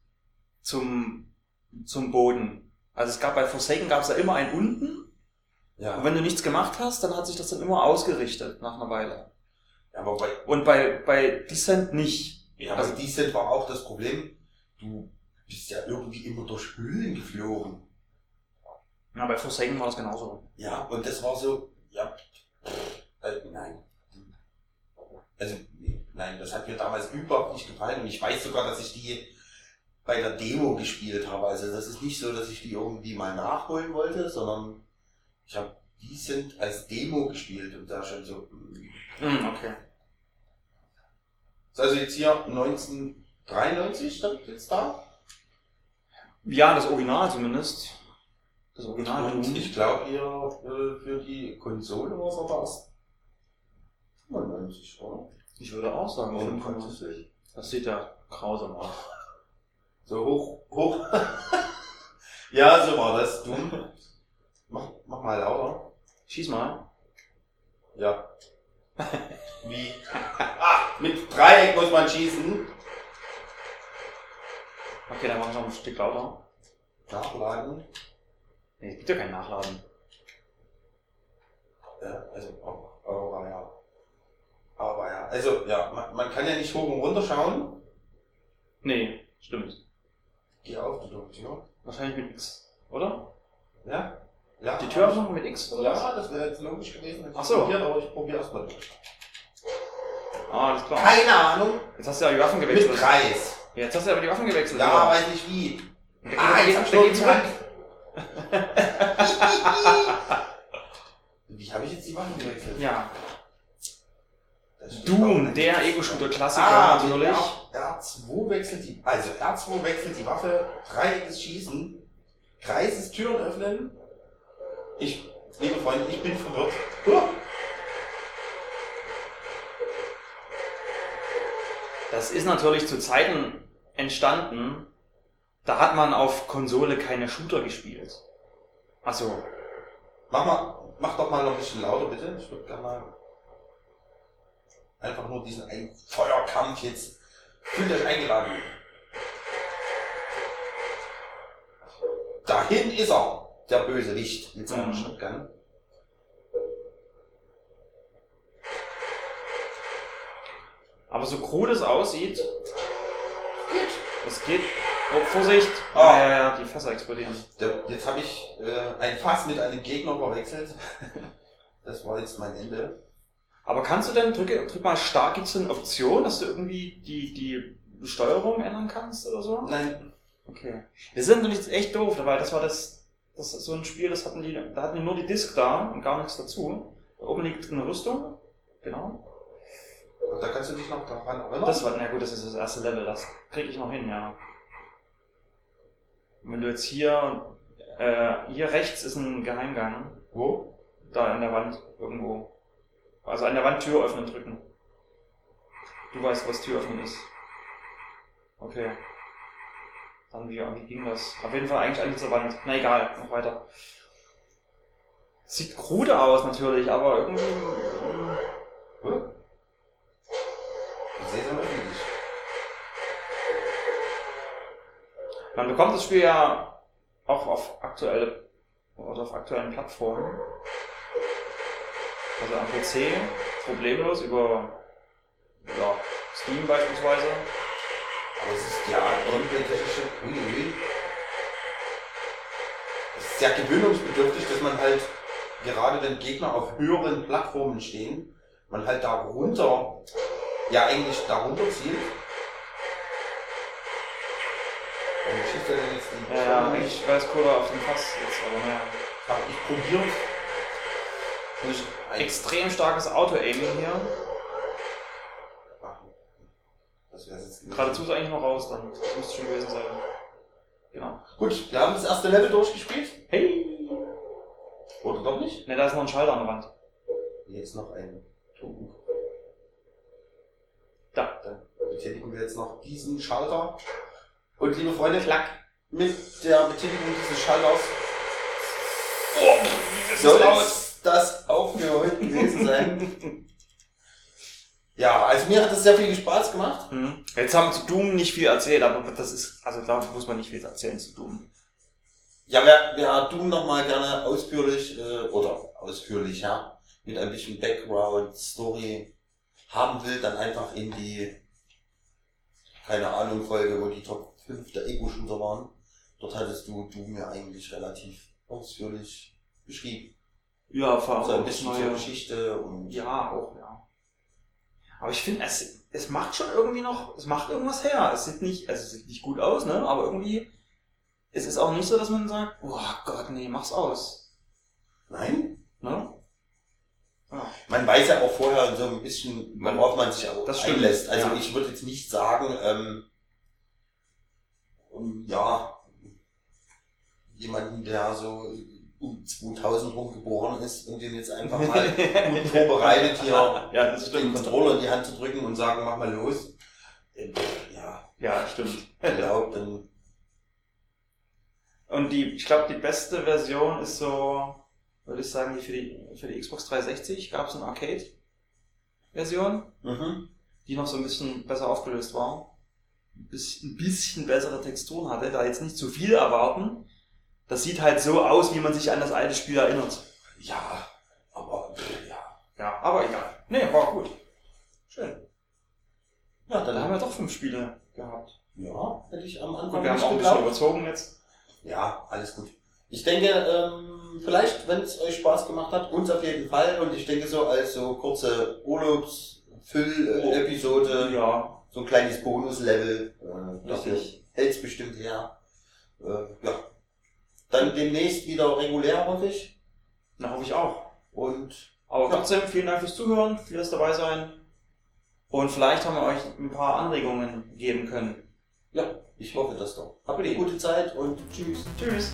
zum, zum Boden. Also es gab bei Forsaken gab es ja immer einen unten und Ja. wenn du nichts gemacht hast, dann hat sich das dann immer ausgerichtet nach einer Weile. Aber bei, Und bei, bei Descent nicht. Ja, Also- Decent war auch das Problem, du bist ja irgendwie immer durch Höhlen geflogen. Ja, bei Forsaken war das genauso. Ja, und das war so, ja, äh, nein. Also, nee, nein, das hat mir damals überhaupt nicht gefallen und ich weiß sogar, dass ich die bei der Demo gespielt habe. Also das ist nicht so, dass ich die irgendwie mal nachholen wollte, sondern ich habe die sind als Demo gespielt und da schon so. mm. Okay. Ist also jetzt hier 1993 stand jetzt da. Ja, das Original zumindest. Das Original Und ich glaube hier äh, für die Konsole war es aber erst 95, oder? Ich würde auch sagen, Oder 95. 50. Das sieht ja grausam aus. So hoch, hoch. ja, so war das. Du. Mach, mach mal lauter. Schieß mal. Ja. Wie? Ah, mit Dreieck muss man schießen. Okay, dann mach ich noch ein Stück lauter. Nachladen. Nee, es gibt ja kein Nachladen. Ja, also, oh, aber ja. Aber ja, also, ja, man, man kann ja nicht hoch und runter schauen. Nee, stimmt. Geh auf, du Tür. Wahrscheinlich mit X, oder? Ja? Ja. Die Tür aufmachen mit X, oder? Ja, das wäre jetzt logisch gewesen. hätte ich Ach so. probiert, aber ich probiere erstmal durch. Ah, alles klar. Keine Ahnung. Jetzt hast du ja die Waffen Mit gewechselt. Preis. Jetzt hast du aber die Waffen gewechselt. Ja, oder? weiß nicht wie. Da Ah, jetzt hab ich zurück. Wie habe ich jetzt die Waffen gewechselt? Ja. Doom, der Ego-Shooter-Klassiker Ah, natürlich. R, R2 wechselt die, also R2 wechselt die Waffe, dreieckiges Schießen, Kreis ist Türen öffnen. Ich, liebe Freunde, ich bin verwirrt. Huh. Das ist natürlich zu Zeiten entstanden, da hat man auf Konsole keine Shooter gespielt. Achso, Mach mal, mach doch mal noch ein bisschen lauter, bitte. Ich würde gerne mal einfach nur diesen einen Feuerkampf jetzt. Fühlt euch eingeladen. Dahin ist er, der böse Licht mit seinem Mhm. Shotgun. Aber so krude es aussieht, es geht. Oh, Vorsicht! Ah. Ja, ja, ja, die Fässer explodieren. Jetzt habe ich äh, ein Fass mit einem Gegner verwechselt. Das war jetzt mein Ende. Aber kannst du denn, drücke, drück mal stark, gibt's eine Option, dass du irgendwie die, die Steuerung ändern kannst oder so? Nein, Okay. Wir sind natürlich echt doof, weil das war das, das ist so ein Spiel, das hatten die, da hatten die nur die Disc da und gar nichts dazu. Da oben liegt eine Rüstung. Genau. Da kannst du dich noch daran erinnern. Das war, na gut, das ist das erste Level, das kriege ich noch hin, ja. Und wenn du jetzt hier, äh, hier rechts ist ein Geheimgang, Wo? da an der Wand irgendwo. Also an der Wand Tür öffnen drücken. Du weißt, was Tür öffnen ist. Okay. Dann wie, wie ging das? Auf jeden Fall eigentlich an dieser Wand. Na egal, noch weiter. Sieht krude aus natürlich, aber irgendwie. Man bekommt das Spiel ja auch auf aktuelle oder auf aktuellen Plattformen. Also am PC problemlos über ja, Steam beispielsweise. Aber es ist ja grundsätzlich schon uiui. Es ist sehr gewöhnungsbedürftig, dass man halt, gerade wenn Gegner auf höheren Plattformen stehen, man halt da runter, ja eigentlich da runter zielt. Warum schießt er denn jetzt die Ja, ja, eigentlich es cooler auf dem Fass jetzt, aber naja. Aber ich probiere Natürlich extrem starkes Auto-Aiming hier. Das wäre jetzt. Geradezu ist eigentlich noch raus, dann. Das müsste schon gewesen sein. Genau. Gut, wir haben das erste Level durchgespielt. Hey! Oder doch nicht? Ne, da ist noch ein Schalter an der Wand. Jetzt noch ein Token. Da. Dann betätigen wir jetzt noch diesen Schalter. Und liebe Freunde, klack, mit der Betätigung dieses Schalters soll das auch für heute gewesen sein. ja, also mir hat das sehr viel Spaß gemacht. Hm. Jetzt haben wir zu Doom nicht viel erzählt, aber das ist, also da muss man nicht viel erzählen zu Doom. Ja, wer, wer Doom nochmal gerne ausführlich äh, oder ausführlich, ja, mit ein bisschen Background, Story haben will, dann einfach in die, keine Ahnung, Folge, wo die Top 5 der Ego-Shooter waren. Dort hattest du Doom ja eigentlich relativ ausführlich beschrieben. Ja, vor allem So ein auch bisschen neue- zur Geschichte und Ja, auch, ja. Aber ich finde, es, es macht schon irgendwie noch, es macht irgendwas her. Es sieht nicht, also es sieht nicht gut aus, ne? Aber irgendwie, es ist auch nicht so, dass man sagt, oh Gott, nee, mach's aus. nein, Ne? Man weiß ja auch vorher so ein bisschen, worauf man sich auch Das stimmt, einlässt. Also ja. ich würde jetzt nicht sagen, ähm, ja, jemanden, der so um 2000 rum geboren ist und den jetzt einfach mal vorbereitet hier ja, den stimmt. Controller in die Hand zu drücken und sagen, mach mal los. Äh, Ja, Ja, stimmt. ich glaube, dann Und die, ich glaube, die beste Version ist so, würde ich sagen, die für die, für die Xbox 360 gab es eine Arcade-Version, mhm. die noch so ein bisschen besser aufgelöst war. Ein bisschen, bessere Texturen hatte, da jetzt nicht zu viel erwarten. Das sieht halt so aus, wie man sich an das alte Spiel erinnert. ja, aber ja. Ja, aber egal. Nee, war gut. Schön. Ja, Dann haben wir doch fünf Spiele gehabt. ja, hätte ich am Anfang Und wir haben auch ein bisschen überzogen jetzt. Ja, alles gut. Ich denke, ähm, vielleicht, wenn es euch Spaß gemacht hat, uns auf jeden Fall. Und ich denke so als so kurze Urlaubs Füll-Episode, Ja, so ein kleines Bonus-Level. Äh, das Richtig. hält's bestimmt her. Äh, ja. Dann demnächst wieder regulär, hoffe ich. da hoffe ich auch. Und Aber Ja. trotzdem, vielen Dank fürs Zuhören, fürs dabei sein. Und vielleicht haben wir euch ein paar Anregungen geben können. ja, ich hoffe das doch. Habt eine gute Zeit und tschüss. Tschüss.